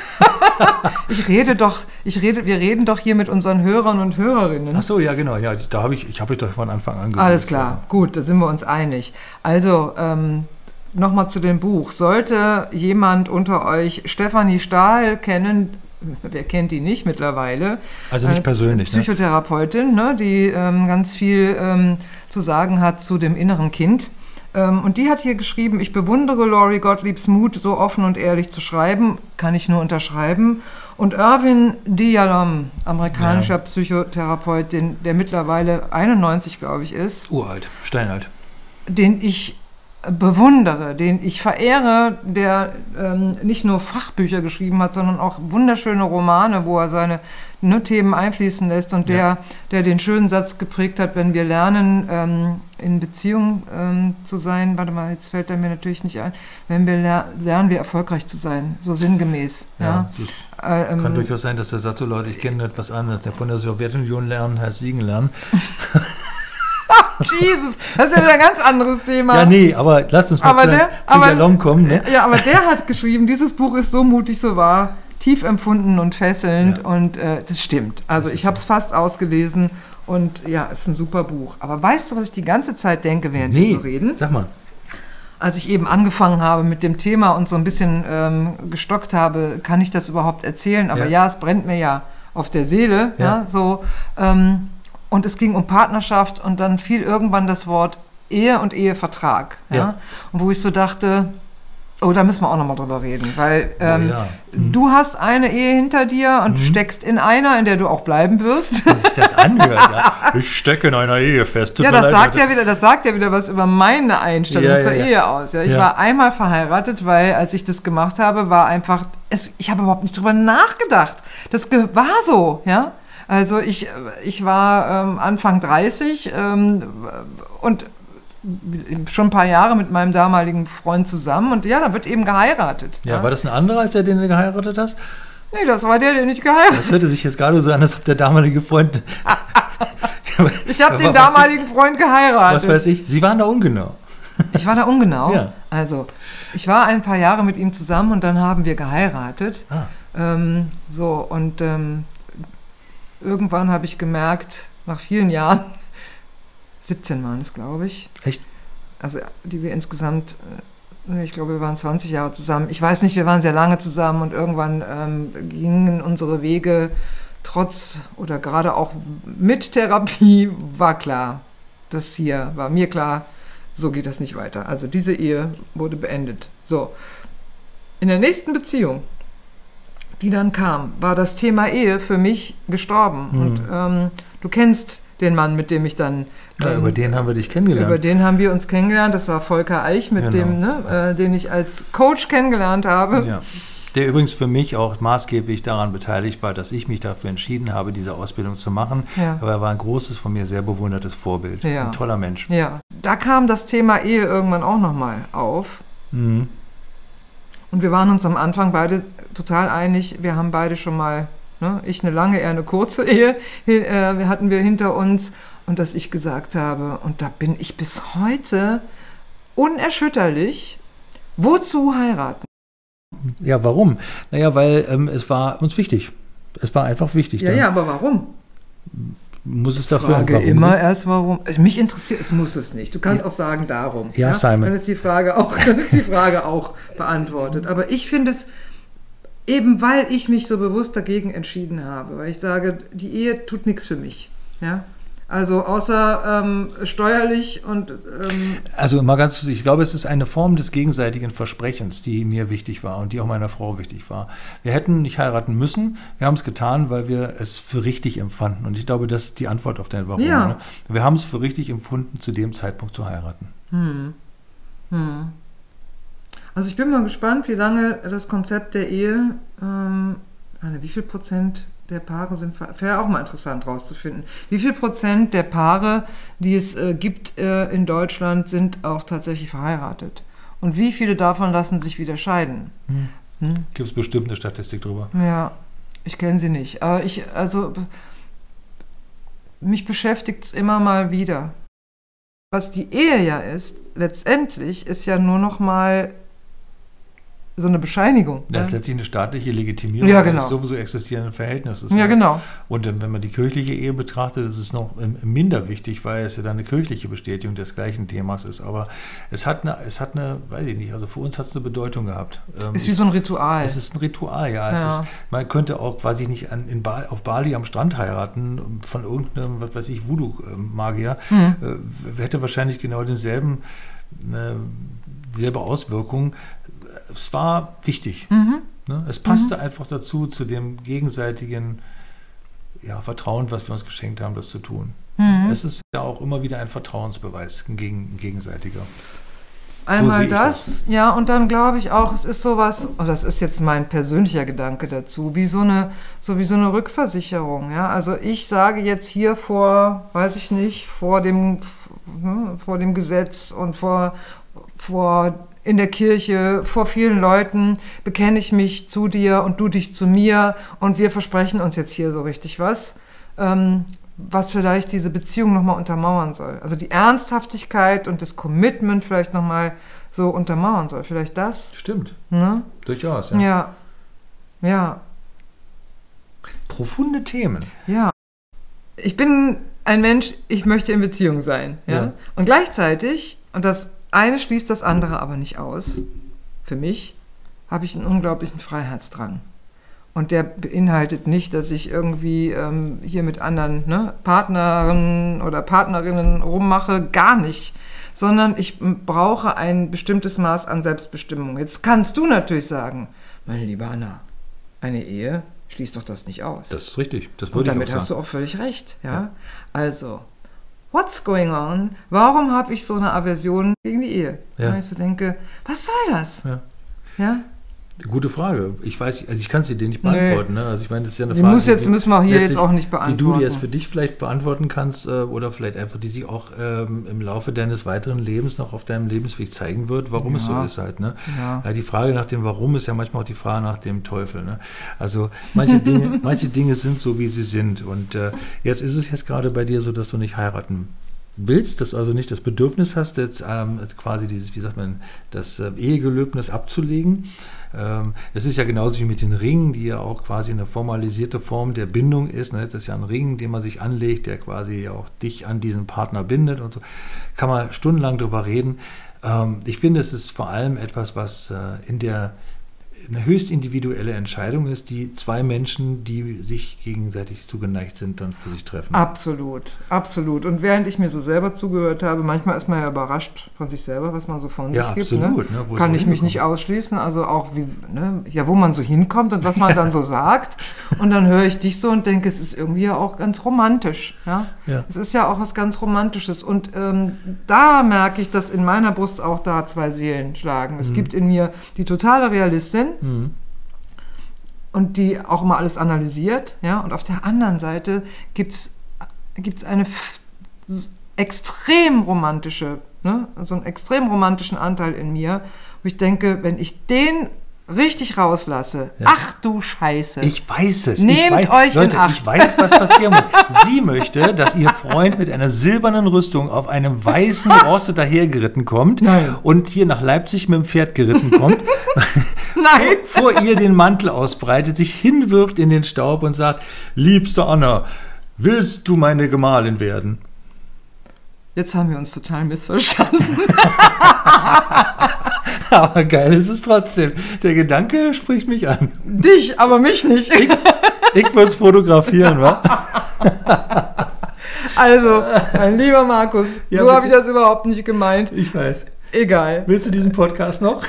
Ich rede doch, ich rede, wir reden doch hier mit unseren Hörern und Hörerinnen. Ach so, ja genau. Ja, da habe ich, ich habe ich doch von Anfang an Alles geduzt, klar, gut, da sind wir uns einig. Also, ähm, nochmal zu dem Buch. Sollte jemand unter euch Stefanie Stahl kennen, wer kennt die nicht mittlerweile? Also nicht Eine persönlich, ne? Psychotherapeutin, ne, die ähm, ganz viel ähm, zu sagen hat zu dem inneren Kind. Ähm, und die hat hier geschrieben, ich bewundere Laurie Gottliebs Mut, so offen und ehrlich zu schreiben, kann ich nur unterschreiben. Und Irvin Dialom, amerikanischer Psychotherapeut, den, der mittlerweile 91, glaube ich, ist, Uralt, steinalt. den ich bewundere, den ich verehre, der ähm, nicht nur Fachbücher geschrieben hat, sondern auch wunderschöne Romane, wo er seine ne, Themen einfließen lässt und der, Ja. der den schönen Satz geprägt hat, wenn wir lernen, ähm, in Beziehung ähm, zu sein, warte mal, jetzt fällt er mir natürlich nicht ein, wenn wir ler lernen, wir erfolgreich zu sein, so sinngemäß. Ja, Ja, Äh, ähm, kann durchaus sein, dass der Satz so Leute, ich kenne etwas anderes. Der von der Sowjetunion lernen heißt siegen lernen. Jesus, das ist ja wieder ein ganz anderes Thema. Ja, nee, aber lass uns mal Aber zu, der- zu aber- Dialog kommen. Ne? Ja, aber der hat geschrieben, dieses Buch ist so mutig, so wahr, tief empfunden und fesselnd Ja. und äh, das stimmt. Also Das ich habe es fast ausgelesen und ja, es ist ein super Buch. Aber weißt du, was ich die ganze Zeit denke, während wir Nee, so reden? sag mal. Als ich eben angefangen habe mit dem Thema und so ein bisschen ähm, gestockt habe, kann ich das überhaupt erzählen? Aber Ja. ja, es brennt mir ja auf der Seele, ja, Ja. so. Ähm, und es ging um Partnerschaft und dann fiel irgendwann das Wort Ehe und Ehevertrag, ja. Ja. Und wo ich so dachte, oh, da müssen wir auch nochmal drüber reden, weil ähm, ja. Mhm. du hast eine Ehe hinter dir und steckst in einer, in der du auch bleiben wirst. Dass sich das anhört. Ja. Ich stecke in einer Ehe fest. Tut Ja, das leid, sagt ja wieder, das sagt ja wieder was über meine Einstellung Ja, zur. Ehe aus. Ja, ich war einmal verheiratet, weil als ich das gemacht habe, war einfach es, ich habe überhaupt nicht drüber nachgedacht. Das war so, ja. Also ich, ich war ähm, Anfang 30 ähm, und schon ein paar Jahre mit meinem damaligen Freund zusammen und ja, da wird eben geheiratet. Ja, war das ein anderer als der, den du geheiratet hast? Nee, das war der, den ich geheiratet Das hörte sich jetzt gerade so an, als ob der damalige Freund. Ich habe den damaligen Freund geheiratet. Was weiß ich? Sie waren da ungenau. Ich war da ungenau. Ja. Also, ich war ein paar Jahre mit ihm zusammen und dann haben wir geheiratet. Ah. Ähm, so, und ähm, irgendwann habe ich gemerkt, nach vielen Jahren, 17 waren es, glaube ich, Echt? also die wir insgesamt, äh, ich glaube, wir waren 20 Jahre zusammen. Ich weiß nicht, wir waren sehr lange zusammen und irgendwann ähm, gingen unsere Wege trotz oder gerade auch mit Therapie, war klar, das hier war mir klar, so geht das nicht weiter. Also diese Ehe wurde beendet. So, in der nächsten Beziehung, die dann kam, war das Thema Ehe für mich gestorben. Mhm. Und ähm, du kennst den Mann, mit dem ich dann Ja, ähm, über den haben wir dich kennengelernt. über den haben wir uns kennengelernt. Das war Volker Eich, mit Genau. dem, ne, äh, den ich als Coach kennengelernt habe. Ja. Der übrigens für mich auch maßgeblich daran beteiligt war, dass ich mich dafür entschieden habe, diese Ausbildung zu machen. Ja. Aber er war ein großes, von mir sehr bewundertes Vorbild. Ja. Ein toller Mensch. Ja. Da kam das Thema Ehe irgendwann auch nochmal auf. Mhm. Und wir waren uns am Anfang beide total einig. Wir haben beide schon mal, ne, ich eine lange, er eine kurze Ehe, äh, hatten wir hinter uns. Und dass ich gesagt habe, und da bin ich bis heute unerschütterlich, wozu heiraten? Ja, warum? Naja, weil ähm, es war uns wichtig. Es war einfach wichtig. Ja, Dann ja, aber warum? Muss es dafür Frage warum immer erst warum. Also Mich interessiert, es muss es nicht. Du kannst auch sagen, darum. Ja, Simon. Dann ist die Frage auch, dann ist die Frage auch beantwortet. Aber ich finde es eben, weil ich mich so bewusst dagegen entschieden habe, weil ich sage, die Ehe tut nichts für mich. Ja. Also außer ähm, steuerlich und ähm, Also mal ganz, ich glaube, es ist eine Form des gegenseitigen Versprechens, die mir wichtig war und die auch meiner Frau wichtig war. Wir hätten nicht heiraten müssen, wir haben es getan, weil wir es für richtig empfanden. Und ich glaube, das ist die Antwort auf dein Warum. Ja. Ne? Wir haben es für richtig empfunden, zu dem Zeitpunkt zu heiraten. hm, hm. Also ich bin mal gespannt, wie lange das Konzept der Ehe, ähm, wie viel Prozent der Paare sind, wäre auch mal interessant rauszufinden. Wie viel Prozent der Paare, die es äh, gibt äh, in Deutschland, sind auch tatsächlich verheiratet? Und wie viele davon lassen sich wieder scheiden? Hm? Gibt es bestimmt eine Statistik drüber. Ja, ich kenne sie nicht. Aber ich, also, mich beschäftigt es immer mal wieder. Was die Ehe ja ist, letztendlich ist ja nur noch mal so eine Bescheinigung. Das ist ne? letztlich eine staatliche Legitimierung Ja, genau. des sowieso existierenden Verhältnisses. Ja, genau. Und ähm, wenn man die kirchliche Ehe betrachtet, ist es noch ähm, minder wichtig, weil es ja dann eine kirchliche Bestätigung des gleichen Themas ist. Aber es hat eine, es hat eine, weiß ich nicht, also für uns hat es eine Bedeutung gehabt. Ähm, Ist wie so ein Ritual. es ist ein Ritual, ja. Ja. ist, man könnte auch, weiß ich nicht, an, in ba auf Bali am Strand heiraten von irgendeinem, was weiß ich, Voodoo-Magier. Hm. Äh, hätte wahrscheinlich genau denselben, äh, dieselbe Auswirkung. Es war wichtig. Mhm. Ne? Es passte einfach dazu, zu dem gegenseitigen ja, Vertrauen, was wir uns geschenkt haben, das zu tun. Mhm. Es ist ja auch immer wieder ein Vertrauensbeweis, ein, gegen, ein gegenseitiger. Einmal sehe ich das, ja, und dann glaube ich auch, es ist sowas, und das ist jetzt mein persönlicher Gedanke dazu, wie so eine, so wie so eine Rückversicherung, ja. Also ich sage jetzt hier vor, weiß ich nicht, vor dem, hm, vor dem Gesetz und vor, vor in der Kirche, vor vielen Leuten bekenne ich mich zu dir und du dich zu mir und wir versprechen uns jetzt hier so richtig was. Ähm, was vielleicht diese Beziehung nochmal untermauern soll. Also die Ernsthaftigkeit und das Commitment vielleicht nochmal so untermauern soll. Vielleicht das. Stimmt, Ne? durchaus. Ja. ja. Ja. Profunde Themen. Ja. Ich bin ein Mensch, ich möchte in Beziehung sein. Ja? Ja. Und gleichzeitig, und das eine schließt das andere aber nicht aus, für mich habe ich einen unglaublichen Freiheitsdrang. Und der beinhaltet nicht, dass ich irgendwie ähm, hier mit anderen ne, Partnerinnen oder Partnerinnen rummache, gar nicht. Sondern ich brauche ein bestimmtes Maß an Selbstbestimmung. Jetzt kannst du natürlich sagen, meine liebe Anna, eine Ehe schließt doch das nicht aus. Das ist richtig. Das Und würde ich damit auch hast du sagen. auch völlig recht. Ja? Ja. Also, what's going on? Warum habe ich so eine Aversion gegen die Ehe? Ja. Weil ich so denke, was soll das? Ja. Ja? Gute Frage. Ich weiß, also ich kann sie dir nicht beantworten. Nee. Ne? Also ich meine, das ist ja eine die Frage. Muss jetzt, die, müssen wir hier jetzt auch nicht beantworten. Die du jetzt für dich vielleicht beantworten kannst äh, oder vielleicht einfach, die sich auch ähm, im Laufe deines weiteren Lebens noch auf deinem Lebensweg zeigen wird, warum ja. es so ist halt. Ne? Ja. ja. die Frage nach dem Warum ist ja manchmal auch die Frage nach dem Teufel. Ne? Also manche Dinge, manche Dinge sind so, wie sie sind. Und äh, jetzt ist es jetzt gerade bei dir so, dass du nicht heiraten willst, dass du also nicht das Bedürfnis hast, jetzt ähm, quasi dieses, wie sagt man, das äh, Ehegelöbnis abzulegen. Ähm, es ist ja genauso wie mit den Ringen, die ja auch quasi eine formalisierte Form der Bindung ist. Ne? Das ist ja ein Ring, den man sich anlegt, der quasi auch dich an diesen Partner bindet und so. Kann man stundenlang drüber reden. Ähm, ich finde, es ist vor allem etwas, was äh, in der eine höchst individuelle Entscheidung ist, die zwei Menschen, die sich gegenseitig zugeneigt sind, dann für sich treffen. Absolut, absolut. Und während ich mir so selber zugehört habe, manchmal ist man ja überrascht von sich selber, was man so von ja, sich absolut, gibt. Ne? Ne? Kann ich mich nicht ausschließen. Also auch wie, ne? ja, wo man so hinkommt und was man dann so sagt. Und dann höre ich dich so und denke, es ist irgendwie auch ganz romantisch. Ja? ja. Es ist ja auch was ganz Romantisches. Und ähm, da merke ich, dass in meiner Brust auch da zwei Seelen schlagen. Es mhm. gibt in mir die totale Realistin, Mhm. Und die auch immer alles analysiert. Ja? Und auf der anderen Seite gibt es eine extrem romantische, ne? so einen extrem romantischen Anteil in mir, wo ich denke, wenn ich den richtig rauslasse. Ja. Ach du Scheiße. Ich weiß es. Nehmt weiß, euch Leute, in Acht. ich weiß, was passieren muss. Sie möchte, dass ihr Freund mit einer silbernen Rüstung auf einem weißen Rosse dahergeritten kommt Nein. und hier nach Leipzig mit dem Pferd geritten kommt. Nein. Vor, ihr den Mantel ausbreitet, sich hinwirft in den Staub und sagt, liebste Anna, willst du meine Gemahlin werden? Jetzt haben wir uns total missverstanden. aber geil ist es trotzdem. Der Gedanke spricht mich an. Dich, aber mich nicht. Ich, ich würde es fotografieren, wa? Also, mein lieber Markus, ja, so habe ich das überhaupt nicht gemeint. Ich weiß. Egal. Willst du diesen Podcast noch?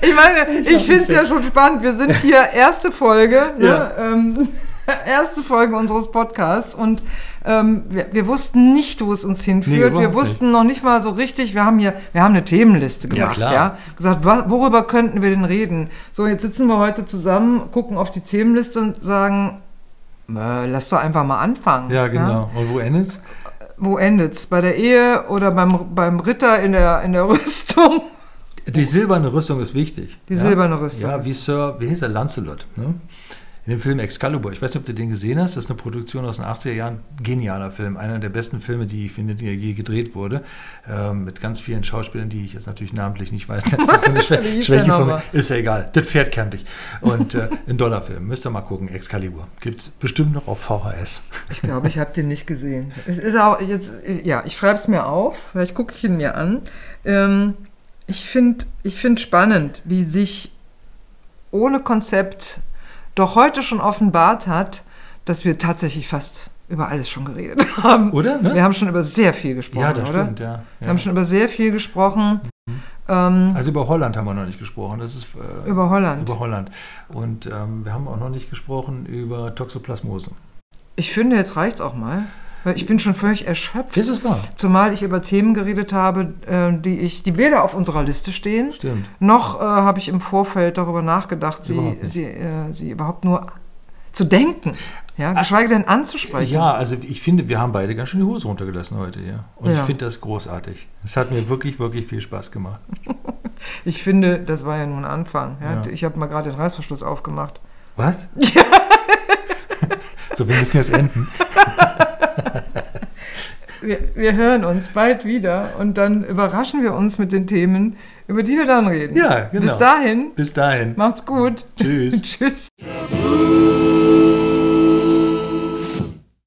ich meine, ich finde es ja schon spannend. Wir sind hier erste Folge, ne? ja. ähm, erste Folge unseres Podcasts und ähm, wir, wir, wussten nicht, wo es uns hinführt. Nee, wir wussten nicht. noch nicht mal so richtig, wir haben hier, wir haben eine Themenliste gemacht, ja. ja? Gesagt, worüber könnten wir denn reden? So, jetzt sitzen wir heute zusammen, gucken auf die Themenliste und sagen, lass doch einfach mal anfangen. Ja, genau. Ja? Und wo endet's? Wo endet's? Bei der Ehe oder beim, beim Ritter in der, in der Rüstung? Die silberne Rüstung ist wichtig. Die ja? silberne Rüstung. Ja, wie Sir, wie hieß er, Lancelot. Ne? In dem Film Excalibur. Ich weiß nicht, ob du den gesehen hast. Das ist eine Produktion aus den 80er Jahren. Genialer Film. Einer der besten Filme, die ich finde, die je gedreht wurde. Ähm, mit ganz vielen Schauspielern, die ich jetzt natürlich namentlich nicht weiß. Das ist eine Schwä Schwäche von mir. Ist ja egal. Das Pferd kennt dich. Und äh, ein Dollarfilm. Müsst ihr mal gucken. Excalibur. Gibt es bestimmt noch auf VHS. Ich glaube, ich habe den nicht gesehen. Es ist auch jetzt, ja, ich schreibe es mir auf. Vielleicht gucke ich ihn mir an. Ähm, ich finde ich find spannend, wie sich ohne Konzept doch heute schon offenbart hat, dass wir tatsächlich fast über alles schon geredet haben. Oder? Ne? Wir haben schon über sehr viel gesprochen, ja, das oder? Stimmt, ja, ja. Wir haben schon über sehr viel gesprochen. Mhm. Ähm, also über Holland haben wir noch nicht gesprochen. Das ist, äh, über Holland. Über Holland. Und ähm, wir haben auch noch nicht gesprochen über Toxoplasmose. Ich finde, jetzt reicht es auch mal. Weil ich bin schon völlig erschöpft. Das ist wahr. Zumal ich über Themen geredet habe, äh, die ich, die weder auf unserer Liste stehen, Stimmt. noch äh, habe ich im Vorfeld darüber nachgedacht, sie, sie, äh, sie überhaupt nur zu denken. Ja, geschweige denn anzusprechen. Ja, also ich finde, wir haben beide ganz schön die Hose runtergelassen heute, ja. Und ja. ich finde das großartig. Es hat mir wirklich, wirklich viel Spaß gemacht. ich finde, das war ja nur ein Anfang. Ja? Ja. Ich habe mal gerade den Reißverschluss aufgemacht. Was? Ja. So, wir müssen jetzt enden. wir, wir hören uns bald wieder und dann überraschen wir uns mit den Themen, über die wir dann reden. Ja, genau. Bis dahin. Bis dahin. Macht's gut. Tschüss. Tschüss.